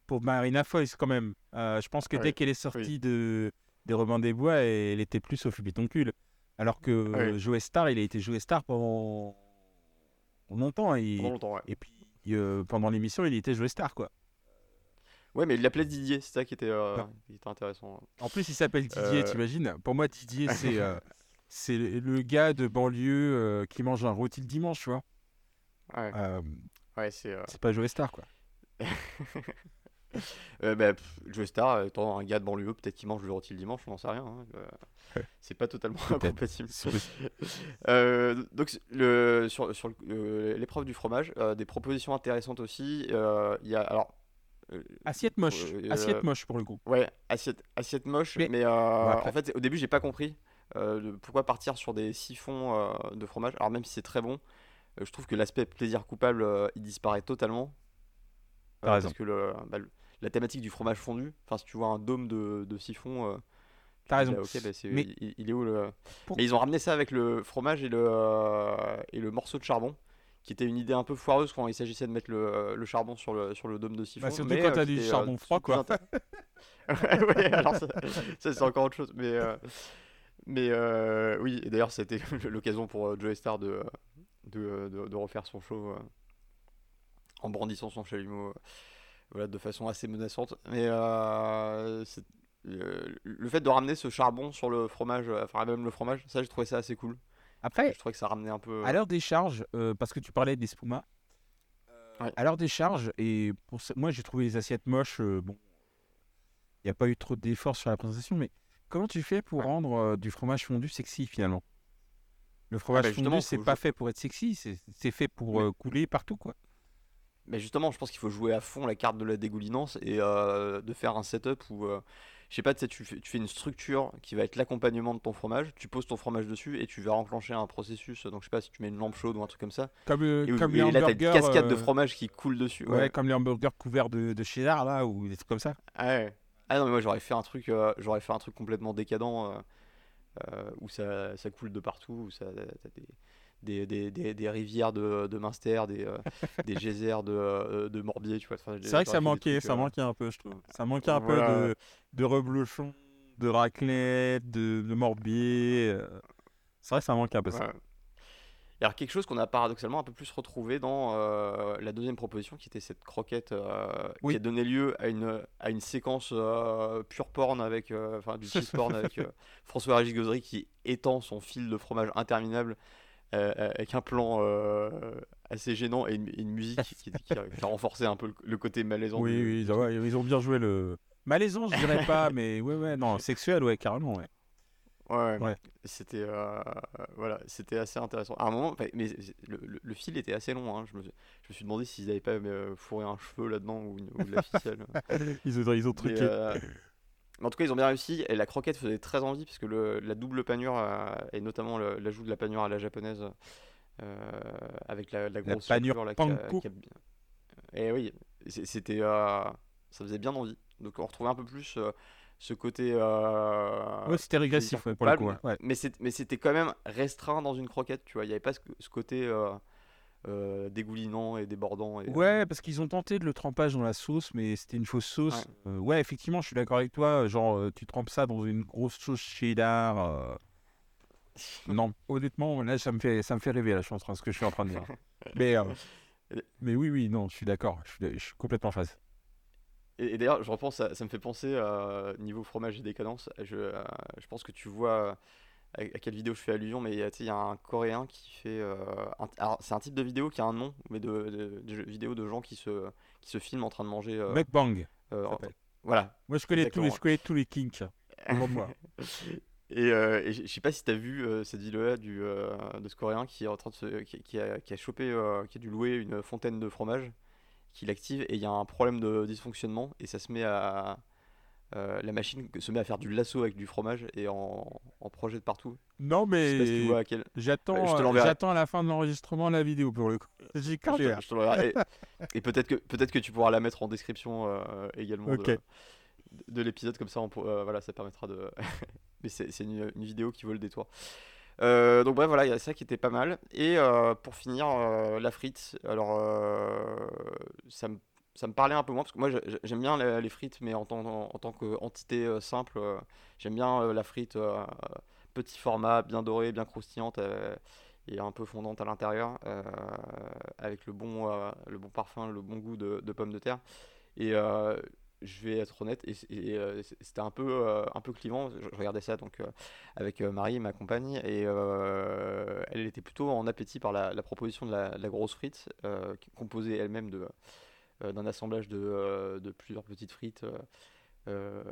pour Marina Foïs quand même. Euh, je pense que Ouais, dès qu'elle est sortie de, des Robins des Bois, elle était plus Sophie Pétoncule. Alors que Ouais. Joe Star, il a été Joe Star pendant longtemps. Et, Pendant longtemps, ouais. et puis euh, pendant l'émission, il était Joe Star, quoi. Ouais, mais il l'appelait Didier, c'est ça qui était, euh, Non. qui était intéressant. En plus, il s'appelle Didier, Euh. t'imagines? Pour moi, Didier, c'est euh, c'est le gars de banlieue euh, qui mange un rôti le dimanche, tu vois. Ouais, ouais c'est. c'est pas Joe Star, quoi. Bah, pff, Joe Star, étant un gars de banlieue, peut-être qu'il mange le rôti le dimanche, on n'en sait rien. hein, Ouais. c'est pas totalement incompatible. Donc le, sur, sur l'épreuve du fromage, des propositions intéressantes aussi. Il y a alors Assiette moche. Euh, Assiette moche pour le coup. ouais assiette assiette moche, mais, euh, en fait au début j'ai pas compris euh, de- pourquoi partir sur des siphons euh, de fromage. Alors même si c'est très bon, euh, je trouve que l'aspect plaisir coupable euh, il disparaît totalement. Euh, raison. Parce que le, bah, le- la thématique du fromage fondu, enfin si tu vois un dôme de, de siphon. euh, tu T'as raison. bah, bah, Mais- il, il est où le. Pour- Mais ils ont ramené ça avec le fromage et le, euh, et le morceau de charbon, qui était une idée un peu foireuse quand il s'agissait de mettre le, le charbon sur le, sur le dôme de siphon. Bah, surtout mais, quand euh, t'as du euh, charbon froid, quoi. ouais, alors ça, ça, c'est encore autre chose. Mais, euh, mais euh, oui, et d'ailleurs, c'était l'occasion pour euh, Joey Star de, de, de- de refaire son show euh, en brandissant son chalumeau euh, voilà, de façon assez menaçante. Mais euh, euh, le fait de ramener ce charbon sur le fromage, euh, enfin même le fromage, ça j'ai trouvé ça assez cool. Après, Je trouvais que ça ramenait un peu. à l'heure des charges, euh, parce que tu parlais des spumas, Ouais. à l'heure des charges, et pour ça- moi j'ai trouvé les assiettes moches, euh, bon, il n'y a pas eu trop d'efforts sur la présentation, mais comment tu fais pour Ouais. rendre euh, du fromage fondu sexy finalement? Le fromage bah, fondu, c'est pas fait pour être sexy, c'est c'est fait pour euh, couler partout, quoi. Mais justement, je pense qu'il faut jouer à fond la carte de la dégoulinance et euh, de faire un setup où, euh, je sais pas, tu fais, une structure qui va être l'accompagnement de ton fromage, tu poses ton fromage dessus et tu vas enclencher un processus. Donc, je sais pas si tu mets une lampe chaude ou un truc comme ça. Comme, euh, Et, comme et les là, t'as une cascade de euh, fromage qui coule dessus. Ouais, Ouais. comme les hamburgers couverts de, de cheddar, là, ou des trucs comme ça. Ah, ouais. Ah non, mais moi, j'aurais fait un truc, euh, j'aurais fait un truc complètement décadent euh, où ça, ça coule de partout, où ça, t'as des. Des, des, des, des rivières de, de Munster, des, euh, des geysers de, euh, de Morbier, tu vois. Enfin, C'est vrai que ça manquait, trucs, ça euh, manquait un peu, je trouve. Ça manquait un Voilà. peu de, de reblochon, de raclette, de, de morbier. C'est vrai que ça manque un peu ça. Ouais. Et alors quelque chose qu'on a paradoxalement un peu plus retrouvé dans euh, la deuxième proposition qui était cette croquette euh, Oui. qui a donné lieu à une, à une séquence euh, pure porn avec euh, enfin du cheese porn avec euh, François Régis Gaudry qui étend son fil de fromage interminable euh, avec un plan euh, assez gênant et une, musique qui, a, qui a renforcé un peu le, le côté malaisant Oui, du- oui, ils ont, ils bien joué le. Malaisant, je dirais pas, mais ouais, ouais, non, sexuel, ouais, carrément, ouais. Ouais, ouais. C'était euh, voilà, c'était assez intéressant. À un moment, mais le, le- le fil était assez long. hein. Je, me, suis- je me suis demandé s'ils n'avaient pas euh, fourré un cheveu là-dedans ou, ou de la ficelle. Ils ont, ils ont truqué. euh, en tout cas, ils ont bien réussi. Et la croquette faisait très envie parce que le- la double panure euh, et notamment l'ajout de la panure à la japonaise euh, avec la, la grosse panure chapelure là, qui a- panko. qui a Et oui, c'est- c'était euh, ça faisait bien envie. Donc on retrouvait un peu plus euh, ce côté. euh, ouais, c'était régressif, ouais, pour le coup. ouais. Mais c'était quand même restreint dans une croquette, tu vois. Il n'y avait pas ce, ce côté euh, euh, dégoulinant et débordant. Et, euh, Ouais, parce qu'ils ont tenté de le trempage dans la sauce, mais c'était une fausse sauce. Euh, Ouais, effectivement, je suis d'accord avec toi. Genre, euh, tu trempes ça dans une grosse sauce cheddar. euh, Non, honnêtement, là, ça me fait, ça me fait rêver, là, je suis en train, ce que je suis en train de dire. Mais, euh, mais oui, oui, non, je suis d'accord. Je suis, je suis complètement en phase. Et, et d'ailleurs, je repense, ça me fait penser euh, niveau fromage et décadence. Je, euh, je pense que tu vois euh, à, quelle vidéo je fais allusion, mais il y a- tu sais, il y a un Coréen qui fait. euh, un- alors, c'est un type de vidéo qui a un nom, mais de, de, de vidéos de gens qui se, qui se filment en train de manger. euh, Mukbang, euh, voilà. Moi, je connais, tous les, je connais tous les kinks. Moi. Et, euh, et je sais pas si tu as vu euh, cette vidéo-là du, euh, de ce Coréen qui est en train de se, qui, qui a, qui a chopé, euh, qui a dû louer une fontaine de fromage, qui l'active et il y a un problème de dysfonctionnement et ça se met à euh, la machine se met à faire du lasso avec du fromage et en, en projette partout. Non, Je si mais à quel. j'attends, te euh, j'attends à la fin de l'enregistrement la vidéo pour le coup. J'ai. Et, et peut-être que peut-être que tu pourras la mettre en description euh, également de, de l'épisode comme ça. On voilà, ça permettra de. Mais c'est une, une vidéo qui vaut le détour. Donc bref, voilà, il y a ça qui était pas mal. Et pour finir, la frite. Alors, ça me ça me parlait un peu moins parce que moi j'ai- j'aime bien les frites, mais en tant, en, tant qu'entité euh, simple, euh, j'aime bien euh, la frite petit format, bien dorée, bien croustillante et un peu fondante à l'intérieur, avec le bon, le bon parfum, le bon goût de, pommes de terre. Et je vais être honnête, c'était un peu, un peu clivant. Je, regardais ça donc avec Marie, ma compagne, et elle était plutôt en appétit par la, proposition de la, grosse frite, composée elle-même de, d'un assemblage de, euh, de plusieurs petites frites, euh, euh,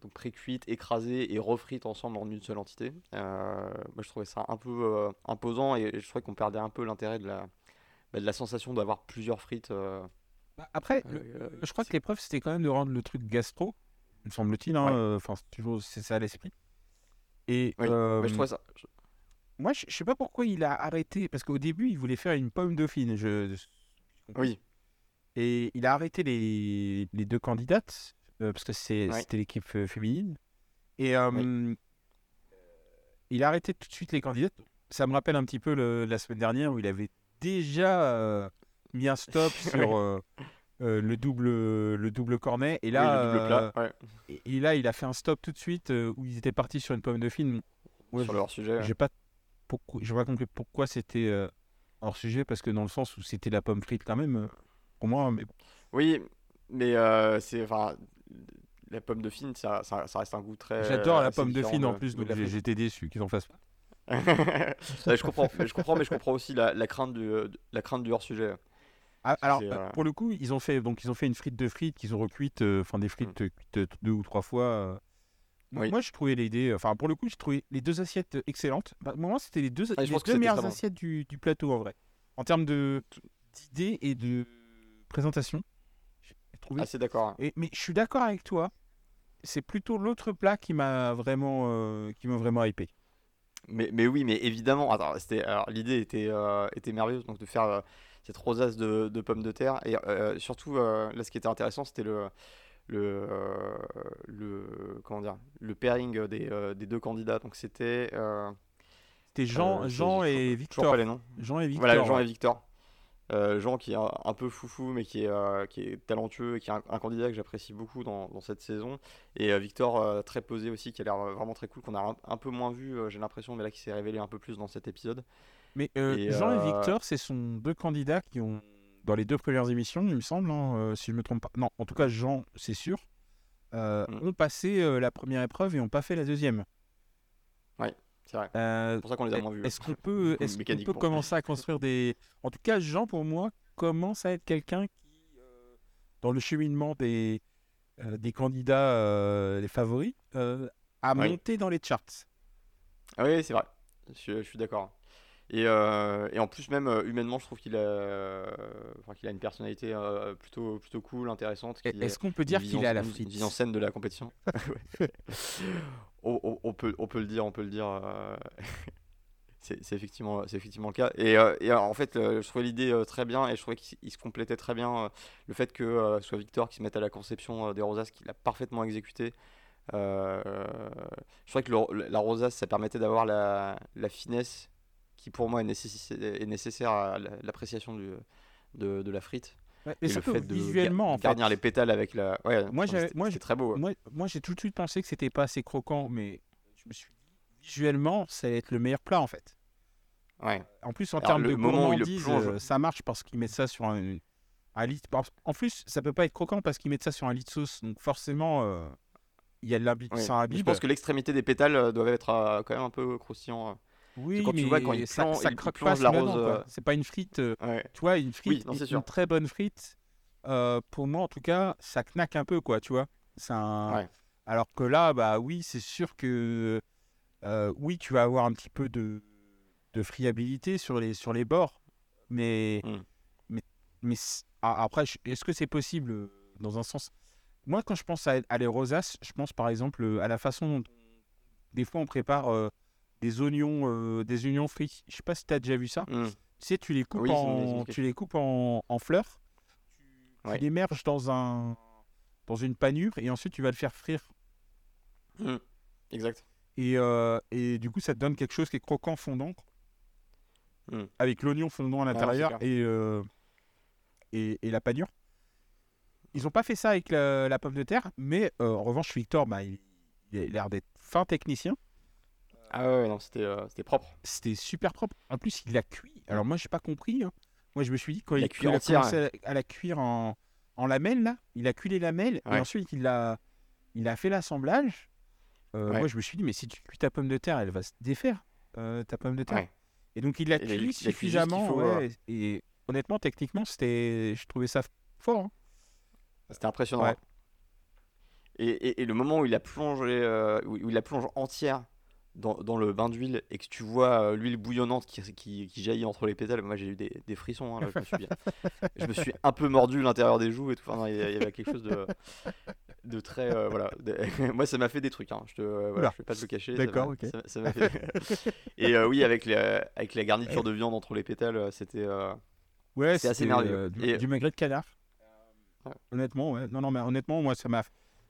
donc pré-cuites, écrasées et refrites ensemble en une seule entité. Euh, moi, je trouvais ça un peu euh, imposant, et je trouvais qu'on perdait un peu l'intérêt de la, bah, de la sensation d'avoir plusieurs frites. euh, Bah, Après, le- euh, je crois que l'épreuve, c'était quand même de rendre le truc gastro, me semble-t-il. hein, Ouais. euh, toujours c'est ça à l'esprit. Et Oui, euh, mais je trouvais ça. je- moi, je, je sais pas pourquoi il a arrêté, parce qu'au début, il voulait faire une pomme dauphine. Je, Oui, Et il a arrêté les, les deux candidates, euh, parce que Ouais. c'était l'équipe euh, féminine. Et il a arrêté tout de suite les candidates. Ça me rappelle un petit peu le- la semaine dernière où il avait déjà euh, mis un stop sur euh, le, double, le double cornet. Et là, le double plat, ouais, et, et là, il a fait un stop tout de suite euh, où ils étaient partis sur une pomme de film. Ouais, sur le hors-sujet. j'ai pas pourquoi j'ai pas compris pourquoi c'était hors sujet parce que dans le sens où c'était la pomme frite quand même pour moi mais bon. Oui, mais euh, c'est. Enfin, la pomme de fine, ça, ça, ça reste un goût très. j'adore la pomme de fine en plus de donc j'étais déçu qu'ils en fassent pas Ouais, je comprends, mais je comprends, mais je comprends aussi la, la crainte du, la crainte du hors-sujet. Ah, alors c'est, euh, pour le coup ils ont fait donc ils ont fait une frite de frites qu'ils ont recuite euh, enfin des frites euh, cuites euh, deux ou trois fois euh. Oui. moi je trouvais l'idée enfin pour le coup j'ai trouvé les deux assiettes excellentes bah, moi c'était les deux Ah, je les deux meilleures assiettes du, du plateau en vrai en termes de d'idées et de présentation trouvé Assez d'accord. Et, mais je suis d'accord avec toi. C'est plutôt l'autre plat qui m'a vraiment, euh, qui m'a vraiment hypé. Mais, mais oui, mais évidemment, attends, c'était, alors, l'idée était, euh, était merveilleuse, donc de faire euh, cette rosace de, de pommes de terre. Et euh, surtout, euh, là, ce qui était intéressant, c'était le, le, euh, le, comment dire, le pairing des, des deux candidats. Donc c'était C'était Jean, Jean et Victor. pas les noms. Jean et Victor. Voilà, Jean ouais. et Victor. Euh, Jean qui est un, un peu foufou, mais qui est, euh, qui est talentueux, et qui est un, un candidat que j'apprécie beaucoup dans, dans cette saison. Et euh, Victor, très posé aussi, qui a l'air vraiment très cool, qu'on a un, un peu moins vu, j'ai l'impression, mais là qui s'est révélé un peu plus dans cet épisode. Mais Et, Jean et Victor, ce sont deux candidats qui ont, dans les deux premières émissions, il me semble, hein, si je me trompe pas. Non, en tout cas, Jean, c'est sûr, Mm. ont passé la première épreuve et n'ont pas fait la deuxième. C'est vrai. Euh, C'est pour ça qu'on les a moins vus. Est-ce qu'on peut, est-ce qu'on peut commencer à construire des. En tout cas, Jean, pour moi, commence à être quelqu'un qui, euh, dans le cheminement des, euh, des candidats, les favoris, a Oui. monté dans les charts. Ah oui, c'est vrai. Je, suis- je suis d'accord. Et, euh, et en plus, même humainement, je trouve qu'il a, euh, enfin, qu'il a une personnalité euh, plutôt, plutôt cool, intéressante. Est-ce qu'on peut dire qu'il est à la frite Une vision saine de la compétition? On, peut, on peut le dire, on peut le dire. euh, c'est effectivement, effectivement le cas. Et, euh, euh, en fait, je trouvais l'idée très bien et je trouvais qu'il il se complétait très bien. le fait que soit Victor qui se mette à la conception des rosaces, qu'il a parfaitement exécuté. Je trouvais que la rosace, ça permettait d'avoir la, finesse qui, pour moi, est, nécessaire à la- l'appréciation de la frite. Ouais, Et Et le fait de visuellement, en fait. garnir les pétales avec la. Ouais, Moi, c'était très beau. Moi, moi j'ai tout de suite pensé que c'était pas assez croquant, mais je me suis dit, visuellement, ça va être le meilleur plat, en fait. Ouais. En plus, en termes de moment où il plonge- euh, ça marche parce qu'ils mettent ça sur un, un litre. En- plus, ça peut pas être croquant parce qu'ils mettent ça sur un lit de sauce. Donc forcément, euh, il y a de Ouais. ça Je pense que l'extrémité des pétales euh, doivent être euh, quand même un peu croustillant. euh. Oui, quand tu vois, quand il ça, plonge- ça il croque plonge pas la rose, euh, C'est pas une frite. euh, Ouais. tu vois, une frite, non, une- très bonne frite. euh, pour moi, en tout cas, ça knack un peu, quoi. Tu vois. C'est un- Ouais. Alors que là, bah oui, c'est sûr que euh, oui, tu vas avoir un petit peu de, de friabilité sur les, sur les bords, mais, Mm. mais, mais après, est-ce que c'est possible dans un sens? Moi, quand je pense à, à les rosaces, je pense par exemple à la façon dont des fois on prépare des oignons, euh, des oignons frits. Je sais pas si tu as déjà vu ça. Hmm. Tu sais, tu les coupes, Oui, en, tu les coupes en, en fleurs, tu, Ouais. tu les merges dans, un, dans une panure et ensuite tu vas le faire frire. Hmm. Exact. Et, euh, et du coup, ça te donne quelque chose qui est croquant, fondant, Hmm. avec l'oignon fondant à c'est l'intérieur et, euh, et, et la panure. Ils n'ont pas fait ça avec la, la pomme de terre, mais euh, en revanche, Victor, bah, il, il a l'air d'être fin technicien. Ah ouais, non, c'était euh, c'était propre. C'était super propre. En plus, il l'a cuit. Alors moi, j'ai pas compris. hein. Moi, je me suis dit quand Il il, l'a cuit quand il a entière, commencé à, à la cuire en en lamelles là. Il a cuit les lamelles et ensuite il a, il a fait l'assemblage. Euh, Ouais. Moi, je me suis dit, mais si tu cuis ta pomme de terre, elle va se défaire, euh, ta pomme de terre. Ouais. Et donc, il l'a Il a- il a cuit cuit juste ce qu'il suffisamment. faut, ouais, et honnêtement, techniquement, c'était, je trouvais ça fort. hein. C'était impressionnant. Ouais. Et, et- et le moment où il la plonge, euh, où où il la plonge entière dans, dans le bain d'huile et que tu vois euh, l'huile bouillonnante qui, qui, qui jaillit entre les pétales, moi j'ai eu des, des frissons. hein, là, je, me suis bien- je me suis un peu mordu l'intérieur des joues et tout. Enfin, il y avait quelque chose de, de très. euh, voilà. de- moi ça m'a fait des trucs. Hein. Je, te, euh, voilà, vais pas te le cacher. D'accord, ok. ça- ça m'a fait- et euh, oui, avec, les, avec la garniture de viande entre les pétales, c'était. Ouais, C'est assez c'était, merveilleux. du, Et- du magret de canard. Honnêtement, ouais. Non, non, mais honnêtement, moi, ça m'a.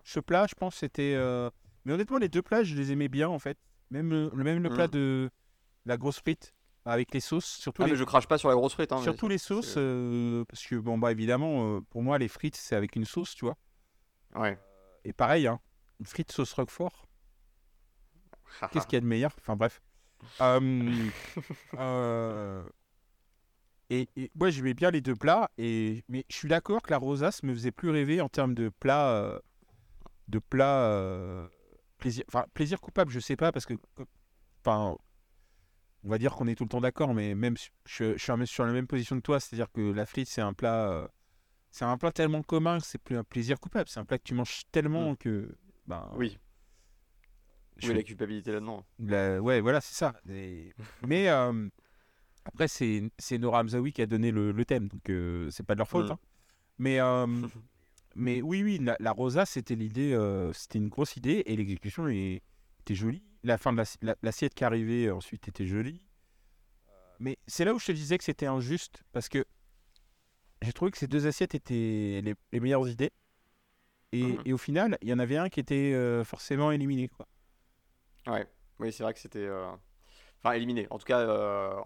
Ce plat, je pense, c'était. Mais honnêtement, les deux plats, je les aimais bien, en fait. Même le, même le plat Mm. de la grosse frite avec les sauces, surtout Ah, les, mais je crache pas sur la grosse frite. Hein, surtout les sauces, euh, parce que bon, bah évidemment, euh, pour moi, les frites, c'est avec une sauce, tu vois. Ouais. Et pareil, hein, une frite sauce Roquefort, qu'est-ce qu'il y a de meilleur? Enfin bref. Euh, euh, et, et moi, j'aimais bien les deux plats, et mais je suis d'accord que la rosace me faisait plus rêver en termes de plats, de plats plaisir, enfin plaisir coupable, je sais pas parce que, enfin, on va dire qu'on est tout le temps d'accord, mais même je, je suis sur la même position que toi, c'est-à-dire que la frite c'est un plat, euh, c'est un plat tellement commun que c'est plus un plaisir coupable, c'est un plat que tu manges tellement que, ben, Oui. je fais- la culpabilité là-dedans la- Ouais, voilà, c'est ça. Et- Mais euh, après, c'est c'est Nora Hamzaoui qui a donné le, le thème, donc euh, c'est pas de leur faute. Mm. hein. Mais, mais oui, oui, la, la rosa, c'était l'idée, euh, c'était une grosse idée, et l'exécution était jolie. La fin de l'assi- la- l'assiette qui arrivait euh, ensuite était jolie. Mais c'est là où je te disais que c'était injuste, parce que j'ai trouvé que ces deux assiettes étaient les, les meilleures idées. Et, Mhm. et au final, il y en avait un qui était euh, forcément éliminé. Quoi. Ouais. Oui, c'est vrai que c'était. euh, Enfin, éliminé. En tout cas,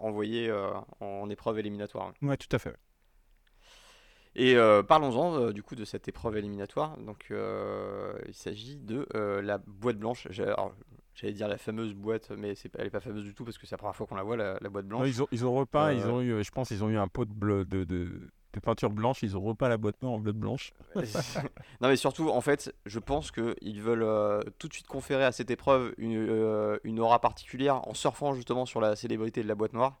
envoyé en épreuve éliminatoire. Ouais, tout à fait. Et euh, parlons-en euh, du coup de cette épreuve éliminatoire. Donc, euh, il s'agit de la boîte blanche. J'allais dire la fameuse boîte, mais pas- elle est pas fameuse du tout parce que c'est la première fois qu'on la voit, la, la boîte blanche. Non, ils, ont, ils ont repeint, ils ont eu, je pense, ils ont eu un pot de, bleu, de, de, de peinture blanche, ils ont repeint la boîte noire en bleu de blanche. non mais surtout en fait je pense qu'ils veulent tout de suite conférer à cette épreuve une, une aura particulière en surfant justement sur la célébrité de la boîte noire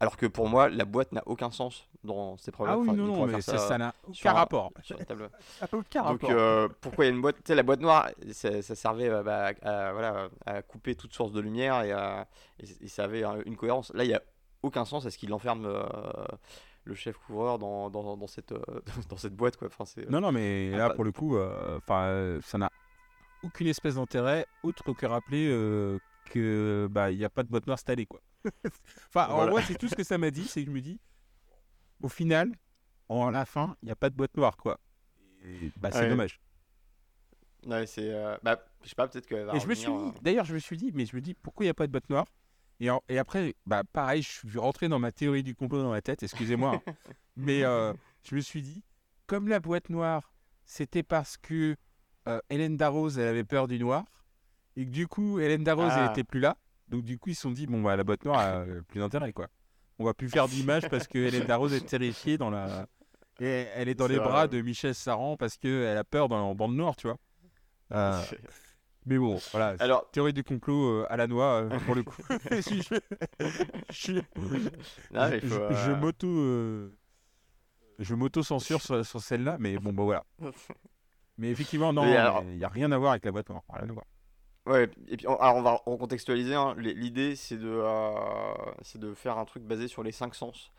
alors que pour moi la boîte n'a aucun sens dans cette épreuve Ah oui, non, non, mais ça n'a sur aucun un- rapport. sur la table. aucun donc euh, pourquoi il y a une boîte tu sais la boîte noire ça, ça servait euh, bah, à, voilà, à couper toute source de lumière et, à- et, et ça avait euh, une cohérence là il y a aucun sens à ce qu'il enferme euh, le chef couvreur dans, dans, dans cette, euh, dans cette boîte quoi enfin, Non, non, mais là, pour le coup, euh, enfin, euh, ça n'a aucune espèce d'intérêt, autre que rappeler euh, que bah n'y a pas de boîte noire installée, quoi. enfin, en vrai, c'est tout ce que ça m'a dit, c'est que je me dis, au final, en la fin, il n'y a pas de boîte noire, quoi. Et, bah, c'est Ouais. dommage. Ouais, c'est. euh, bah, je sais pas, peut-être Et je me suis dit, d'ailleurs, je me suis dit, mais je me dis, pourquoi il n'y a pas de boîte noire? Et, en- et après, bah, pareil, je suis rentré dans ma théorie du complot dans ma tête, excusez-moi. hein. mais euh, je me suis dit, comme la boîte noire, c'était parce que euh, Hélène Darroze, elle avait peur du noir, et que du coup, Hélène Darroze, elle Ah. était plus là. Donc, du coup, ils se sont dit, bon, bah, la boîte noire a euh, plus d'intérêt, quoi. On va plus faire d'image parce que Hélène Darroze est terrifiée dans la. Et elle est dans les vrai, bras de Michel Saran parce qu'elle a peur dans, dans le noir, tu vois. Euh, mais bon, voilà. Alors, Théorie du complot euh, à la noix, euh, pour le coup. je je, je, non, mais il je- faut, je m'auto. je m'auto-censure sur, sur celle-là, mais bon, bah voilà. Mais effectivement, non, il n'y a rien à voir avec la boîte noire. Rien à voir. Ouais, et puis on- alors on va recontextualiser. hein. L'idée c'est de, euh, c'est de faire un truc basé sur les cinq sens.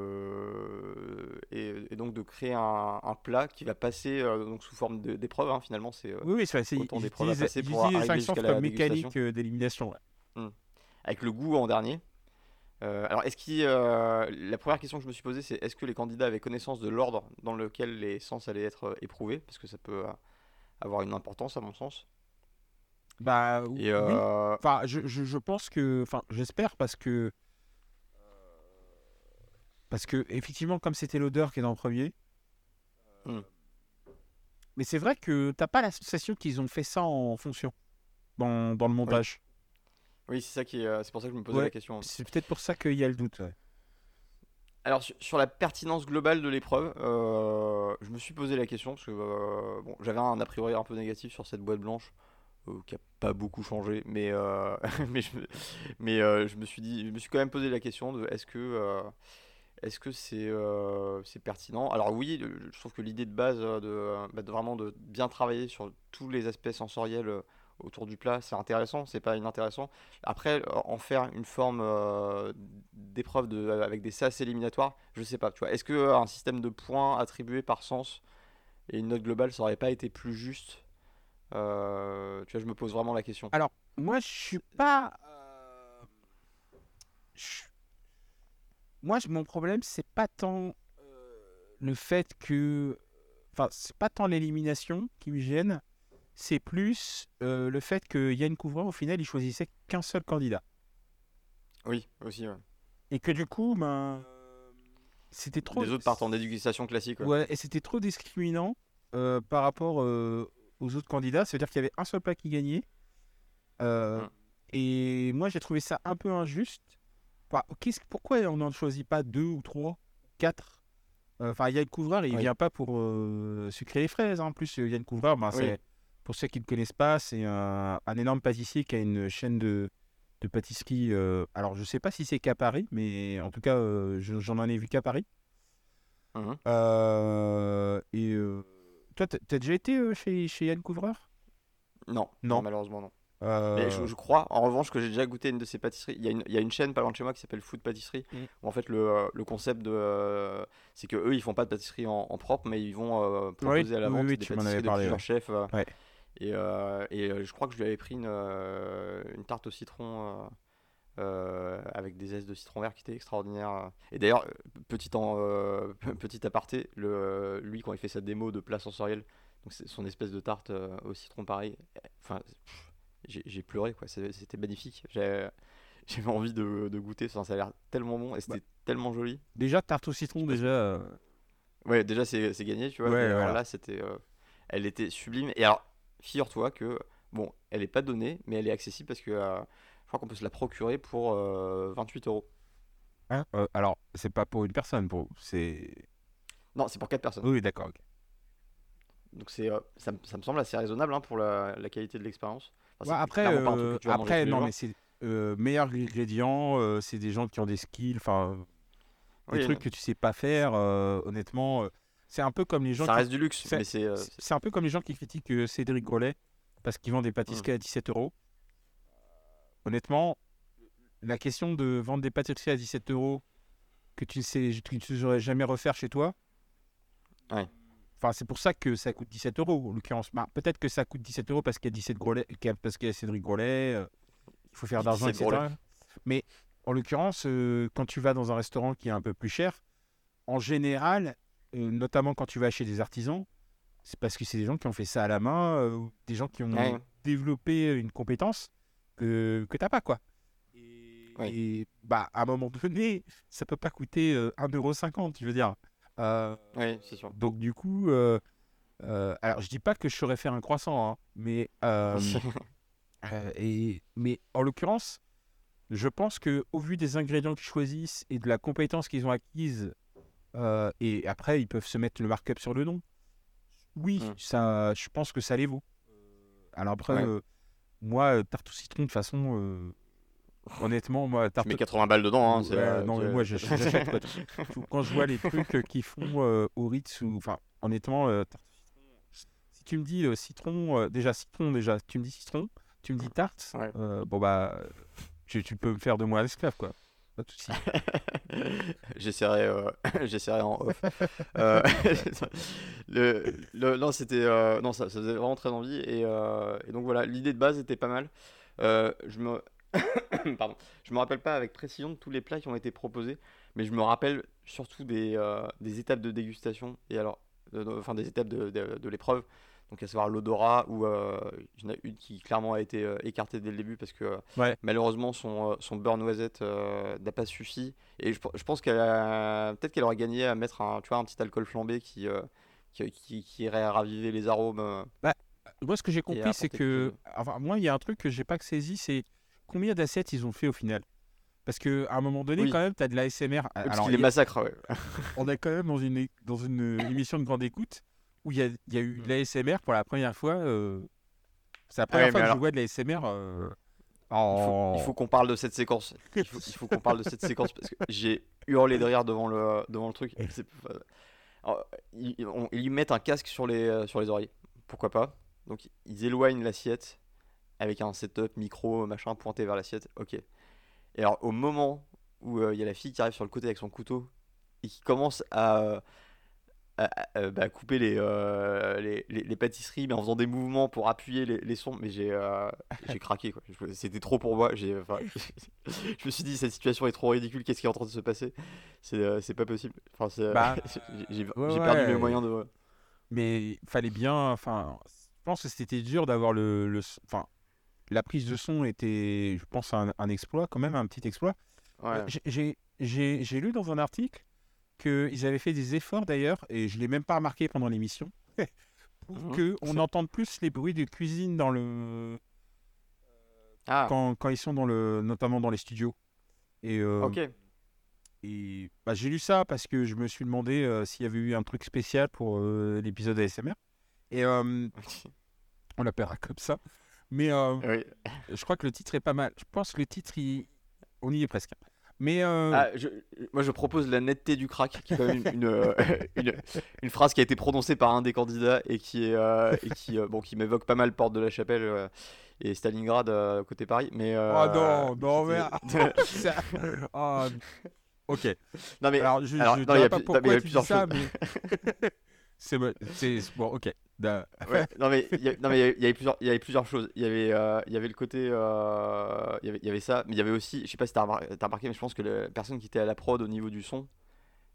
Euh, et, et donc de créer un, un plat qui va passer euh, donc sous forme d'épreuve hein, finalement. C'est Oui, oui, c'est Autant d'épreuves à passer pour arriver cinq sens jusqu'à la comme mécanique d'élimination. ouais. avec le goût en dernier. Alors, est-ce euh, la première question que je me suis posée, c'est est-ce que les candidats avaient connaissance de l'ordre dans lequel les sens allaient être éprouvés? Parce que ça peut avoir une importance à mon sens. Bah, Et oui. euh, Enfin, je, je, je pense que. Enfin, j'espère parce que. Parce que, effectivement, comme c'était l'odeur qui est dans le premier. Hmm. Mais c'est vrai que t'as pas la sensation qu'ils ont fait ça en fonction. Dans, dans le montage. oui, c'est ça qui, est, euh, c'est pour ça que je me posais Ouais. la question. C'est peut-être pour ça qu'il y a le doute. ouais. Alors sur, la pertinence globale de l'épreuve, euh, je me suis posé la question parce que euh, bon, j'avais un a priori un peu négatif sur cette boîte blanche euh, qui a pas beaucoup changé, mais euh, mais je, me- mais euh, je me suis dit, je me suis quand même posé la question de est-ce que euh, est-ce que c'est euh, pertinent? Alors oui, je trouve que l'idée de base euh, de, euh, bah, de vraiment de bien travailler sur tous les aspects sensoriels euh, autour du plat, c'est intéressant, c'est pas inintéressant. Après, euh, en faire une forme euh, d'épreuve de, avec des sas éliminatoires, je sais pas, tu vois. Est-ce que euh, un système de points attribué par sens et une note globale, ça aurait pas été plus juste? Euh, tu vois, je me pose vraiment la question. Alors, moi, je suis pas. euh, je- Moi, je- mon problème, c'est pas tant euh, le fait que. Enfin, c'est pas tant l'élimination qui me gêne, c'est plus euh, le fait que Yann Couvreur, au final, il choisissait qu'un seul candidat. Oui, aussi, ouais. Et que du coup, ben. C'était trop. Les autres partent en éducation classique, ouais. Ouais, et c'était trop discriminant euh, par rapport euh, aux autres candidats. C'est-à-dire qu'il y avait un seul plat qui gagnait. Euh, Mm. Et moi, j'ai trouvé ça un peu injuste. Enfin, pourquoi on n'en choisit pas deux ou trois, quatre? Euh, Enfin, Yann Couvreur, il Oui. vient pas pour euh, sucrer les fraises. hein. En plus, euh, Yann Couvreur, ben, Oui. c'est, pour ceux qui ne connaissent pas, c'est un, un énorme pâtissier qui a une chaîne de, de pâtisserie. euh, alors, je sais pas si c'est qu'à Paris, mais en tout cas, je- j'en ai vu qu'à Paris. Euh, et toi, t'as déjà été euh, chez, chez Yann Couvreur? Non, Non. non, malheureusement non. Euh, Mais je, je crois, en revanche, que j'ai déjà goûté une de ces pâtisseries. Il y a une, il y a une chaîne pas loin de chez moi qui s'appelle Food Pâtisserie. Mm. Où en fait, le, euh, le concept de. euh, c'est que eux, ils font pas de pâtisserie en, en propre, mais ils vont euh, proposer à la oui, vente oui, des tu m'en pâtisseries de plusieurs ouais. chefs. euh, Ouais. Et, euh, et euh, je crois que je lui avais pris une, euh, une tarte au citron. Euh, avec des zestes de citron vert qui étaient extraordinaires. Et d'ailleurs, euh, petit, en, euh, petit aparté, le, lui quand il fait sa démo de plat sensoriel, donc son espèce de tarte euh, au citron pareil, enfin, j'ai pleuré quoi, c'était magnifique. J'avais envie de, de goûter, Enfin, ça a l'air tellement bon et c'était tellement joli. Déjà, tarte au citron, déjà. Ouais, déjà c'est gagné, tu vois. Ouais, voilà. là, c'était, elle était sublime. Et alors, figure-toi que, bon, elle est pas donnée, mais elle est accessible parce que crois qu'on peut se la procurer pour euh, 28 euros. hein, euh, alors, c'est pas pour une personne, pour... c'est. Non, c'est pour 4 personnes. Oui, d'accord. Donc c'est, euh, ça, me- ça me semble assez raisonnable hein, pour la, la qualité de l'expérience. Enfin, Ouais, c'est après, euh, après non, mais c'est euh, meilleurs ingrédients, euh, c'est des gens qui ont des skills, enfin, des trucs que tu sais pas faire, euh, honnêtement. euh, c'est un peu comme les gens ça qui reste du luxe, c'est- mais c'est, euh, C'est c'est un peu comme les gens qui critiquent euh, Cédric Grolet parce qu'ils vendent des pâtisseries à 17 euros. Honnêtement, la question de vendre des pâtisseries à 17 euros que tu ne sais, que tu ne saurais jamais refaire chez toi. Ouais. Enfin, c'est pour ça que ça coûte 17 euros en l'occurrence. Bah, Peut-être que ça coûte 17 euros parce qu'il y a 17 Grolet, qu'il y a- parce qu'il y a Cédric Grolet. euh, il faut faire d'argent, 17 etc. Grolet. Mais en l'occurrence, euh, quand tu vas dans un restaurant qui est un peu plus cher, en général, euh, notamment quand tu vas chez des artisans, c'est parce que c'est des gens qui ont fait ça à la main, des gens qui ont Ouais. développé une compétence que, que tu n'as pas, quoi. Et, Oui. et, bah, à un moment donné, ça peut pas coûter euh, 1,50€, je veux dire. Euh, oui, c'est sûr. donc du coup, euh, euh, alors je dis pas que je saurais faire un croissant, hein, mais, euh, euh, et, mais en l'occurrence, je pense que au vu des ingrédients qu'ils choisissent et de la compétence qu'ils ont acquise, euh, et après ils peuvent se mettre le markup sur le nom. Oui, Mm. ça, je pense que ça les vaut. Alors après, Ouais. Moi, euh, tarte au citron, de façon, euh, honnêtement, moi, Tu tarte mets 80 balles dedans, hein, Ouais, non, tu- mais moi, j'ach- j'achète, Quand je vois les trucs euh, qu'ils font au Ritz, ou enfin, honnêtement, tarte au citron, si tu me dis citron, déjà citron, déjà, tu me dis citron, tu me dis tarte, Ouais. bon bah, tu, tu peux me faire de moi un esclave, quoi. Pas de souci. J'essaierai, euh, j'essaierai en off. Euh, le, non, c'était, euh, non, ça, ça faisait vraiment très envie et, donc voilà, l'idée de base était pas mal. Je me, pardon, je me rappelle pas avec précision de tous les plats qui ont été proposés, mais je me rappelle surtout des, des étapes de dégustation et alors, enfin des étapes de, de l'épreuve. Donc à savoir l'odorat où euh, il y en a une qui clairement a été euh, écartée dès le début parce que Ouais. malheureusement son, euh, son beurre noisette euh, n'a pas suffi et je, pe- je pense qu'elle a- peut-être qu'elle aurait gagné à mettre un, tu vois, un petit alcool flambé qui, euh, qui, qui, qui irait raviver les arômes. euh. Moi, ce que j'ai compris, c'est que, enfin, moi, il y a un truc que j'ai pas saisi, c'est combien d'assiettes ils ont fait au final? Parce que à un moment donné, Oui. quand même, tu as de la SMR. Parce Alors, les massacre, ouais. on est quand même dans une, dans une émission de grande écoute où il y a, il y a eu de la SMR pour la première fois. euh, C'est la première Ouais, fois que je vois de la SMR. euh, Il faut, qu'on parle de cette séquence. Il faut, qu'on parle de cette séquence parce que j'ai hurlé de rire devant le, devant le truc. Alors, ils, on- ils lui mettent un casque sur les, euh, sur les oreilles. Pourquoi pas? Donc ils éloignent l'assiette avec un setup micro machin pointé vers l'assiette. Ok. Et alors au moment où euh, il y a la fille qui arrive sur le côté avec son couteau et qui commence à, à- à, bah, couper les, euh, les, les- les pâtisseries mais en faisant des mouvements pour appuyer les, les sons, mais j'ai euh, craqué quoi. C'était trop pour moi. J'ai, je me suis dit cette situation est trop ridicule. Qu'est-ce qui est en train de se passer? C'est euh, pas possible. Enfin, Bah, j'ai ouais, perdu mes moyens de. Mais il fallait bien. Enfin, je pense que c'était dur d'avoir le, le. Enfin, la prise de son était, je pense, un, un exploit, quand même, un petit exploit. Ouais. Euh, j'ai lu dans un article qu'ils avaient fait des efforts d'ailleurs, et je ne l'ai même pas remarqué pendant l'émission, pour Mhm. qu'on entende plus les bruits de cuisine dans le, Ah. quand, quand ils sont dans le, notamment dans les studios. Et, euh, Ok. et bah, j'ai lu ça parce que je me suis demandé euh, s'il y avait eu un truc spécial pour euh, l'épisode ASMR. Et on l'appellera comme ça. Mais Oui. je crois que le titre est pas mal. Je pense que le titre, il- on y est presque. Mais euh, Ah, je- moi, je propose la netteté du crack, qui est quand même une, une, euh, une- une phrase qui a été prononcée par un des candidats et qui est euh, et qui euh, bon qui m'évoque pas mal Porte de la Chapelle et Stalingrad côté Paris, mais. Oh non, non, mais. Ça- Ah, ok. non mais Alors, je, alors, je non, il y a pas non, mais il y a plusieurs ça, mais. c'est- bon, ok. Ouais, non mais il y avait- plusieurs il y avait plusieurs choses. Il y avait euh, il y avait le côté euh, il y avait il y avait ça mais il y avait aussi je sais pas si t'as remar- t'as remarqué mais je pense que la personne qui était à la prod au niveau du son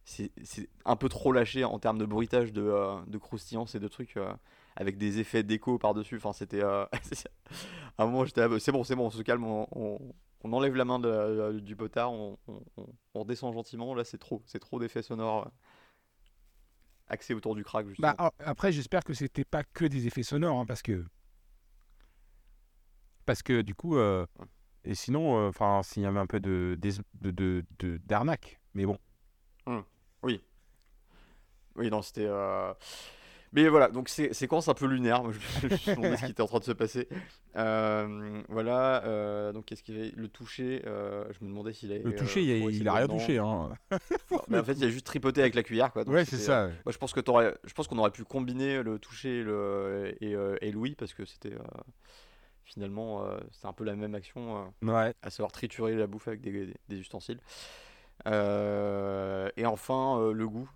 c'est un peu trop lâché en termes de bruitage de euh, de croustillance et de trucs euh, avec des effets d'écho par dessus enfin c'était à un moment j'étais là, c'est bon c'est bon on se calme on, on, on enlève la main de du potard on, on, redescend gentiment. Là c'est trop c'est trop d'effets sonores axés autour du crack justement Bah, après, j'espère que c'était pas que des effets sonores, hein, parce que. Parce que du coup. euh, Et sinon, euh, enfin, s'il y avait un peu de d'es- de- de- de- d'arnaque. Mais bon. Oui. Oui, non, c'était. euh, Mais voilà, donc c'est séquence un peu lunaire. Moi, je me suis demandé ce qui était en train de se passer. Euh, voilà, euh, donc qu'est-ce qu'il avait? Le toucher, euh, je me demandais s'il avait. Le toucher, il, a- il rien dedans. touché. Hein. Mais en fait, il a juste tripoté avec la cuillère, quoi. donc Ouais, c'est ça. Moi, je pense je qu'on aurait pu combiner le toucher et, le... et, et Louis parce que c'était. Finalement, c'était un peu la même action. Ouais. à savoir triturer la bouffe avec des, des- des ustensiles. Et enfin, le goût.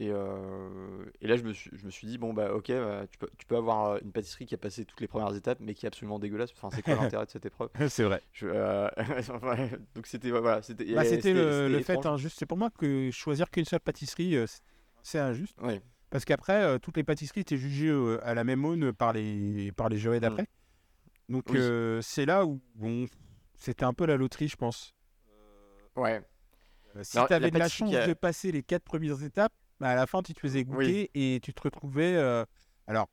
Et, euh, et là, je me, suis, je me suis dit, bon, bah ok, bah, tu, peux, tu peux avoir une pâtisserie qui a passé toutes les premières étapes, mais qui est absolument dégueulasse. Enfin, c'est quoi l'intérêt de cette épreuve? C'est vrai. Je, euh, Donc, c'était. Voilà, c'était Bah, c'était le, le fait injuste. C'est pour moi que choisir qu'une seule pâtisserie, euh, c'est- injuste. Ouais. Parce qu'après, euh, toutes les pâtisseries étaient jugées euh, à la même aune par les, par les jurys d'après. Donc Oui. euh, c'est là où bon, c'était un peu la loterie, je pense. Ouais. Euh, si tu avais la de la chance a- de passer les quatre premières étapes, bah, à la fin, tu te faisais goûter et tu te retrouvais. euh, Alors,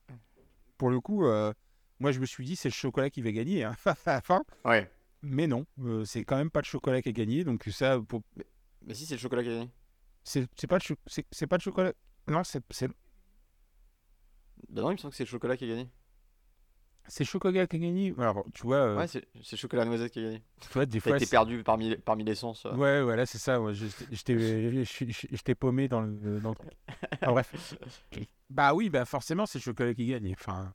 pour le coup, euh, moi, je me suis dit, c'est le chocolat qui va gagner hein, à la fin. Ouais. Mais non, euh, c'est quand même pas le chocolat qui a gagné. Donc, ça, pour... Mais si, c'est le chocolat qui a gagné. c'est pas, c'est pas le chocolat. Non, c'est c'est- Bah non, il me semble que c'est le chocolat qui a gagné. C'est chocolat qui a gagné. Alors, tu vois, euh, Ouais, c'est chocolat noisette qui a gagné. tu vois des T'as fois. été c'est- perdu parmi, parmi l'essence. euh. Ouais, voilà, c'est ça. ouais, je- J'étais t'ai paumé dans le, dans le truc. Enfin, bref. Bah oui, bah forcément, c'est chocolat qui gagne. Enfin,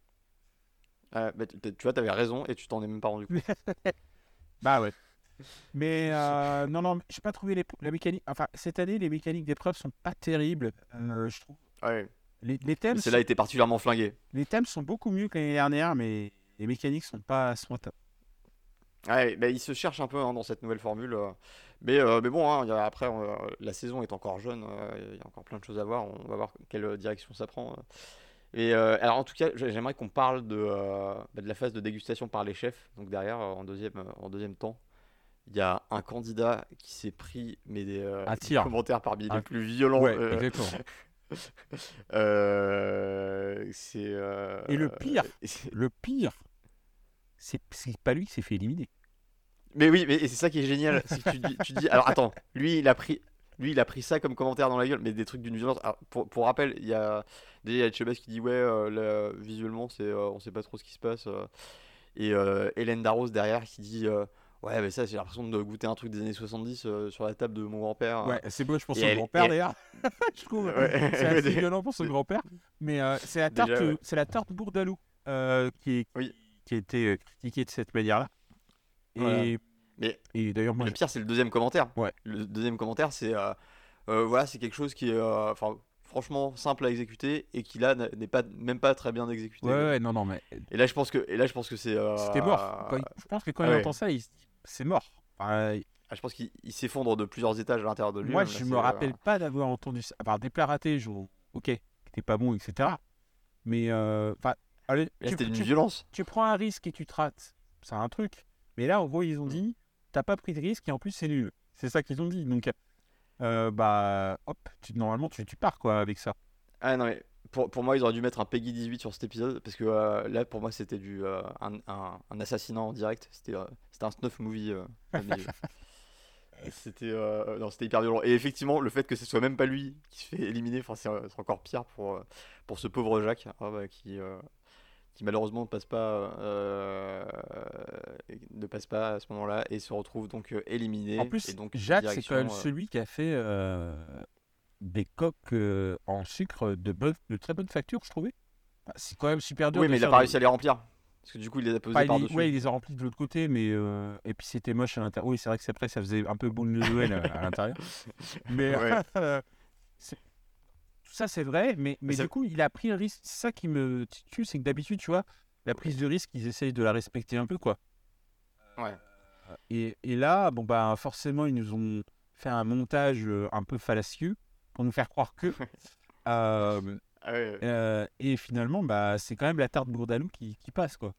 Ah, bah, tu vois, t'avais raison et tu t'en es même pas rendu compte. bah ouais. Mais euh, non, non, j'ai pas trouvé les, la mécanique. Enfin, cette année, les mécaniques d'épreuve sont pas terribles, euh, je trouve. Ouais. Les, les thèmes, Celle-là était particulièrement flinguée. sont, les thèmes sont beaucoup mieux que l'année dernière, mais les mécaniques sont pas sont top. Ouais, bah, il se cherche un peu hein, dans cette nouvelle formule. euh. Mais, euh, mais bon, hein, a- après, euh, la saison est encore jeune. Il y a encore plein de choses à voir. On va voir quelle direction ça prend. Et alors, en tout cas, j'ai- j'aimerais qu'on parle de, bah, de la phase de dégustation par les chefs. Donc, derrière, en deuxième, en deuxième temps, il y a un candidat qui s'est pris mais des, commentaires parmi Un- les plus violents. Ouais, euh, euh, c'est. euh, Et le pire, c'est- Le pire, c'est pas lui qui s'est fait éliminer. Mais oui, mais c'est ça qui est génial. c'est que tu, dis, tu dis, alors attends, lui il a pris. Lui, il a pris ça comme commentaire dans la gueule, mais des trucs d'une violence. Alors, pour, pour rappel, il y a déjà Chebas qui dit ouais, euh, là, visuellement, c'est, euh, on sait pas trop ce qui se passe. euh. et Hélène Darroze derrière qui dit ouais, mais ça, j'ai l'impression de goûter un truc des années 70 euh, sur la table de mon grand-père. Ouais, c'est pour Et son elle- grand-père et- d'ailleurs. je trouve Ouais. c'est assez violent pour son grand-père. Mais euh, c'est la tarte, ouais. c'est la tarte Bourdalou euh, qui, est- Oui. qui a été critiquée de cette manière-là. Et, Voilà. Mais et d'ailleurs, moi, le pire, c'est le deuxième commentaire. Ouais. Le deuxième commentaire, c'est voilà, c'est quelque chose qui est enfin, franchement simple à exécuter et qui là n'est pas même pas très bien exécuté. ouais, ouais, non, non, mais Et là, je pense que et là, je pense que c'est. c'était mort. Quand il- je pense que quand ah il entend ça, il se dit c'est mort. Enfin, ah, je pense qu'il il s'effondre de plusieurs étages à l'intérieur de lui. moi, là, je me euh, rappelle pas d'avoir entendu ça. À part des plats ratés, genre, ok, qui était pas bon, etc. Mais, euh, enfin, allez, c'était d'une tu- violence. tu prends un risque et tu te rates, c'est un truc. Mais là, en gros, Mm. ils ont dit, t'as pas pris de risque et en plus, c'est nul. C'est ça qu'ils ont dit. Donc, euh, bah, hop, tu, normalement, tu, tu pars quoi avec ça. Ah non, mais pour, pour moi, ils auraient dû mettre un Peggy 18 sur cet épisode parce que euh, là, pour moi, c'était du euh, un, un, un assassinat en direct. C'était euh, un snuff movie. C'était c'était hyper violent. Et effectivement, le fait que ce soit même pas lui qui se fait éliminer, c'est encore pire pour, pour ce pauvre Jacques ah bah, qui, qui malheureusement ne passe pas, ne passe pas à ce moment-là et se retrouve donc éliminé. En plus, et donc, Jacques, c'est quand même celui qui a fait des coques euh, en sucre de, bonne, de très bonne facture, je trouvais. Bah, c'est quand même super dur. Oui, mais il a pas réussi à les remplir. Parce que du coup, il les a posés il, par-dessus. ouais, il les a remplis de l'autre côté, mais euh, et puis c'était moche à l'intérieur. Oui, c'est vrai que c'est après ça faisait un peu boule de Noël à, à l'intérieur. Mais Ouais. tout ça c'est vrai, mais, mais du coup il a pris un risque. C'est ça qui me tue, c'est que d'habitude tu vois la prise de risque ils essayent de la respecter un peu quoi. Ouais. Et, et là bon bah forcément ils nous ont fait un montage euh, un peu fallacieux pour nous faire croire que. euh, Ah euh, et finalement bah c'est quand même la tarte Bourdalou qui, qui passe quoi.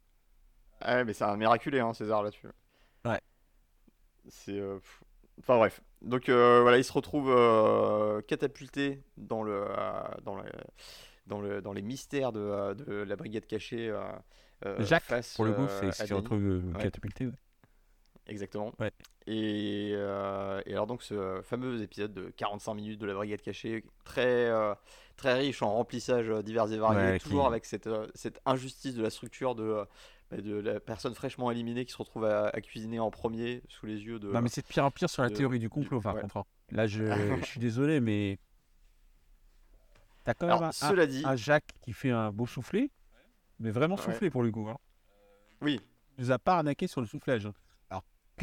Ah ouais, mais c'est un miraculé, hein, César, là-dessus. Ouais. C'est. euh. Enfin bref. Donc euh, voilà, il se retrouve catapulté dans le, dans le, dans le, dans les mystères de, de la brigade cachée. Jacques face, pour le coup c'est qui Danny. retrouve Ouais. catapulté. ouais. Exactement. Ouais. Et, euh, et alors donc ce fameux épisode de 45 minutes de la brigade cachée, très, euh, très riche en remplissage euh, divers et variés, Ouais, toujours qui- avec cette, cette injustice de la structure de, bah, de la personne fraîchement éliminée qui se retrouve à, à cuisiner en premier sous les yeux de... Non, mais c'est de pire en pire sur la de- théorie du complot, par ouais. contre. hein. Là, je, je suis désolé, mais. T'as quand même Alors, un, cela dit, un Jacques qui fait un beau soufflé, mais vraiment soufflé pour le coup. Hein. oui, Il nous a pas arnaqué sur le soufflage. hein.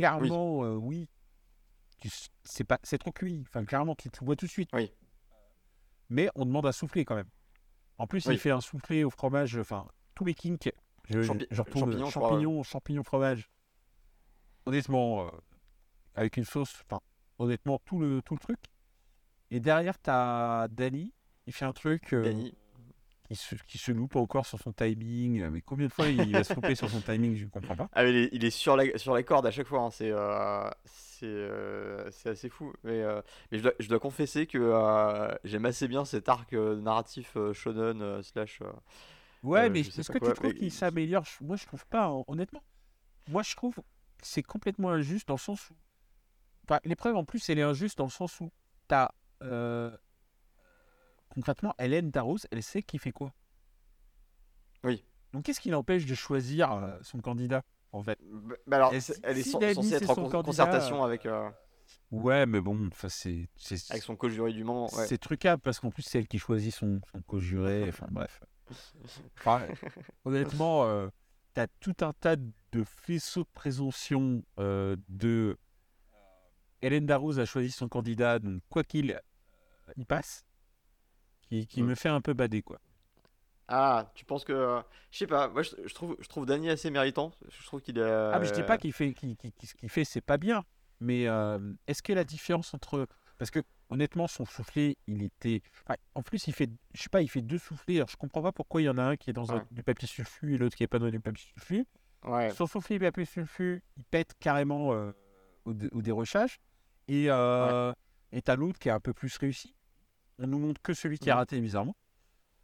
Clairement, euh, oui, tu c'est pas, c'est trop cuit. Enfin, clairement, tu le vois tout de suite. Oui. Mais on demande à souffler quand même. En plus, Oui. il fait un soufflé au fromage, enfin, tous les kinks. Je, Champi- je retrouve champignons, crois, champignons, champignons, fromage. Honnêtement, euh, avec une sauce, enfin, honnêtement, tout le, tout le truc. Et derrière, t'as Danny, il fait un truc euh. Qui, se, qui se loupe encore sur son timing. Mais combien de fois il va se louper sur son timing, je ne comprends pas. Ah, mais il est, il est sur, la, sur la corde à chaque fois, hein, c'est euh, euh, assez fou. Mais, euh, mais je, dois, je dois confesser que euh, j'aime assez bien cet arc euh, narratif euh, shonen euh, slash... euh, Ouais, Euh, mais est-ce que quoi, tu trouves mais- qu'il s'améliore? Moi, je trouve pas, hon- honnêtement. Moi, je trouve que c'est complètement injuste dans le sens où. Enfin, l'épreuve, en plus, elle est injuste dans le sens où t'as. euh, Concrètement, Hélène Darroze, elle sait qui fait quoi. Oui. Donc, qu'est-ce qui l'empêche de choisir euh, son candidat, en fait? Bah, bah alors, si- elle est si censée être en son con- candidat, concertation avec, euh, Ouais, mais bon, enfin, c'est. avec son co-jury du moment. ouais. C'est trucable parce qu'en plus, c'est elle qui choisit son, son co-juré. Enfin, bref. Enfin, honnêtement, euh, t'as tout un tas de faisceaux de présomption de. Hélène Darroze a choisi son candidat, donc quoi qu'il il passe, qui, qui Mm. me fait un peu bader, quoi. Ah, tu penses que... euh, Je sais pas, moi je, je trouve, je trouve Danny assez méritant. Je trouve qu'il est... Ah, mais je dis pas qu'il fait, qu'il- qu'il- qu'il- ce qu'il fait, c'est pas bien. Mais euh, est-ce que la différence entre. Parce que, honnêtement, son soufflé, il était. enfin, en plus, il fait. Je sais pas, il fait deux soufflés. Alors, je comprends pas pourquoi il y en a un qui est dans un- Ouais. du papier sulfu et l'autre qui est pas dans du papier sulfu. Ouais. Son soufflé papier sulfu, il pète carrément euh, au, dé- au dérochage. Et euh, et t'as l'autre qui est un peu plus réussi. On nous montre que celui qui a raté, bizarrement.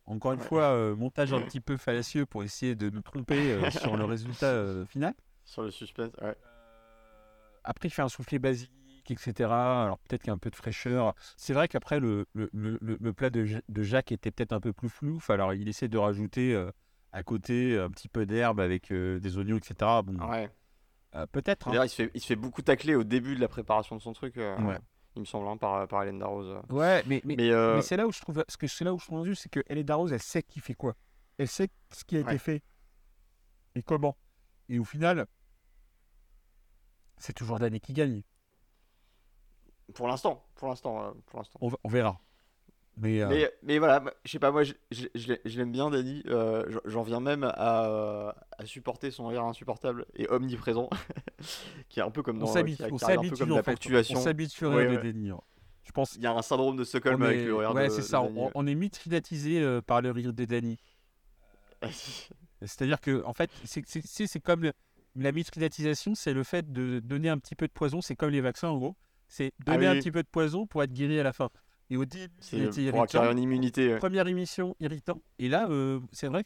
Encore une fois, euh, montage un petit peu fallacieux pour essayer de nous tromper euh, sur le résultat euh, final. Sur le suspense, ouais. après, il fait un soufflé basique, etc. Alors peut-être qu'il y a un peu de fraîcheur. C'est vrai qu'après, le, le, le, le plat de, Ja- de Jacques était peut-être un peu plus flou. Alors il essaie de rajouter à côté un petit peu d'herbe avec des oignons, etc. Bon, Ouais. peut-être. hein. D'ailleurs, il se fait, il se fait beaucoup tacler au début de la préparation de son truc. Ouais. Il me semble, hein, par, par Hélène Darroze. Ouais, mais, mais, Mais, euh, mais c'est là où je trouve, ce que c'est là où je trouve c'est que est Darroze, elle sait qui fait quoi. Elle sait ce qui a été fait et comment. Et au final, c'est toujours Dany qui gagne. pour l'instant, pour l'instant, euh, pour l'instant. On verra. Mais, euh, Mais, mais voilà, je sais pas, moi je, je- je l'ai- je l'aime bien, Dany. euh, j'en- viens même à, à supporter son rire insupportable et omniprésent, qui est un peu comme dans. on s'habitue, on s'habitue en la fait. On s'habitue Ouais, à ouais. Dany. hein. Je pense. Il y a un syndrome de Stockholm avec le rire ouais, c'est ça. On, on est mithridatisé euh, par le rire de Dany. C'est-à-dire que, en fait, c'est comme le- la mithridatisation, c'est le fait de donner un petit peu de poison. C'est comme les vaccins, en gros. C'est Ah donner oui, un petit peu de poison pour être guéri à la fin. Et au début, il C'est était pour irritant. une immunité. ouais. Première émission, irritant. Et là, euh, c'est vrai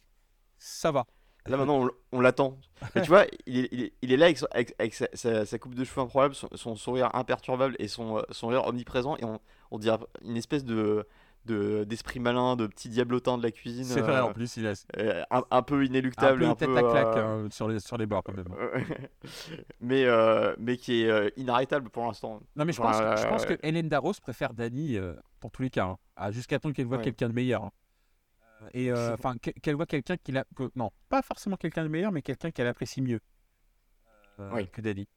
ça va. Là maintenant, on, on l'attend. Mais tu vois, il est, il est- il est là avec, son- avec- avec sa, sa- sa coupe de cheveux improbable, son, son sourire imperturbable et son, euh, son rire omniprésent. Et on, on dirait une espèce de de- d'esprit malin, de petit diablotin de la cuisine. C'est vrai, euh, en plus, il a euh, un, un peu un inéluctable. peu un tête peu, à claque euh, hein, sur, les, sur les bords, quand même. euh, mais, euh, mais qui est euh, inarrêtable pour l'instant. Non, mais je Enfin, pense, je pense euh, que Hélène Darros préfère Dany euh, pour tous les cas, hein, jusqu'à temps qu'elle voit Ouais. quelqu'un de meilleur. hein. Et euh, enfin, que- qu'elle voit quelqu'un qui l'a. que- Non, pas forcément quelqu'un de meilleur, mais quelqu'un qu'elle apprécie mieux euh, Oui. que Dany.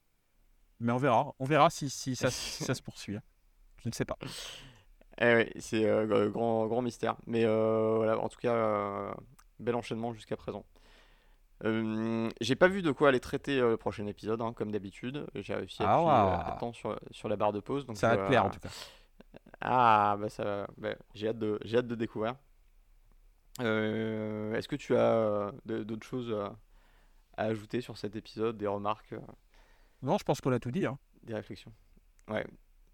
Mais on verra. On verra si, si, ça, si ça se poursuit. Je ne sais pas. Eh c'est euh, gr- grand, grand mystère. Mais euh, voilà, en tout cas, euh, bel enchaînement jusqu'à présent. J'ai pas vu de quoi aller traiter euh, le prochain épisode, hein, comme d'habitude. J'ai réussi à Ah appuyer ouais. à temps sur, sur la barre de pause. Donc, Ça va te plaire en tout cas. Ah, bah ça, bah, j'ai hâte de, j'ai hâte de découvrir. Est-ce que tu as d'autres choses à ajouter sur cet épisode, des remarques, Non, je pense qu'on a tout dit. hein. des réflexions? Ouais.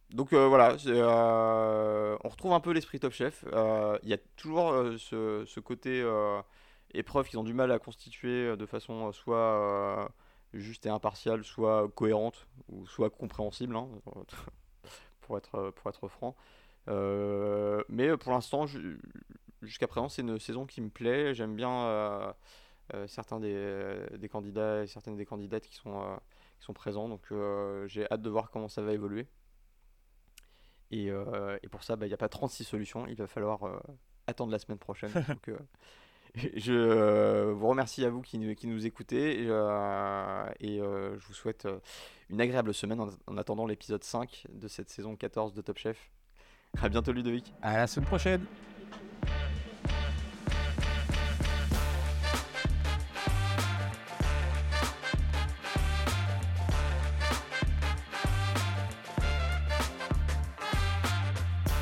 Donc euh, voilà, euh, on retrouve un peu l'esprit Top Chef. Euh, Il y a toujours ce, côté épreuve qu'ils ont du mal à constituer de façon soit juste et impartiale, soit cohérente, ou soit compréhensible, hein, pour être, pour être franc. Mais pour l'instant, ju- jusqu'à présent, c'est une saison qui me plaît. J'aime bien certains des, des candidats et certaines des candidates qui sont, qui sont présents. Donc j'ai hâte de voir comment ça va évoluer. Et, euh, et pour ça, bah, il n'y a pas 36 solutions. Il va falloir euh, attendre la semaine prochaine. Donc, euh, je euh, vous remercie à vous qui, nous- qui nous écoutez. Et, euh, et, euh, je vous souhaite euh, une agréable semaine en, en attendant l'épisode 5 de cette saison 14 de Top Chef. À bientôt Ludovic. À la semaine prochaine.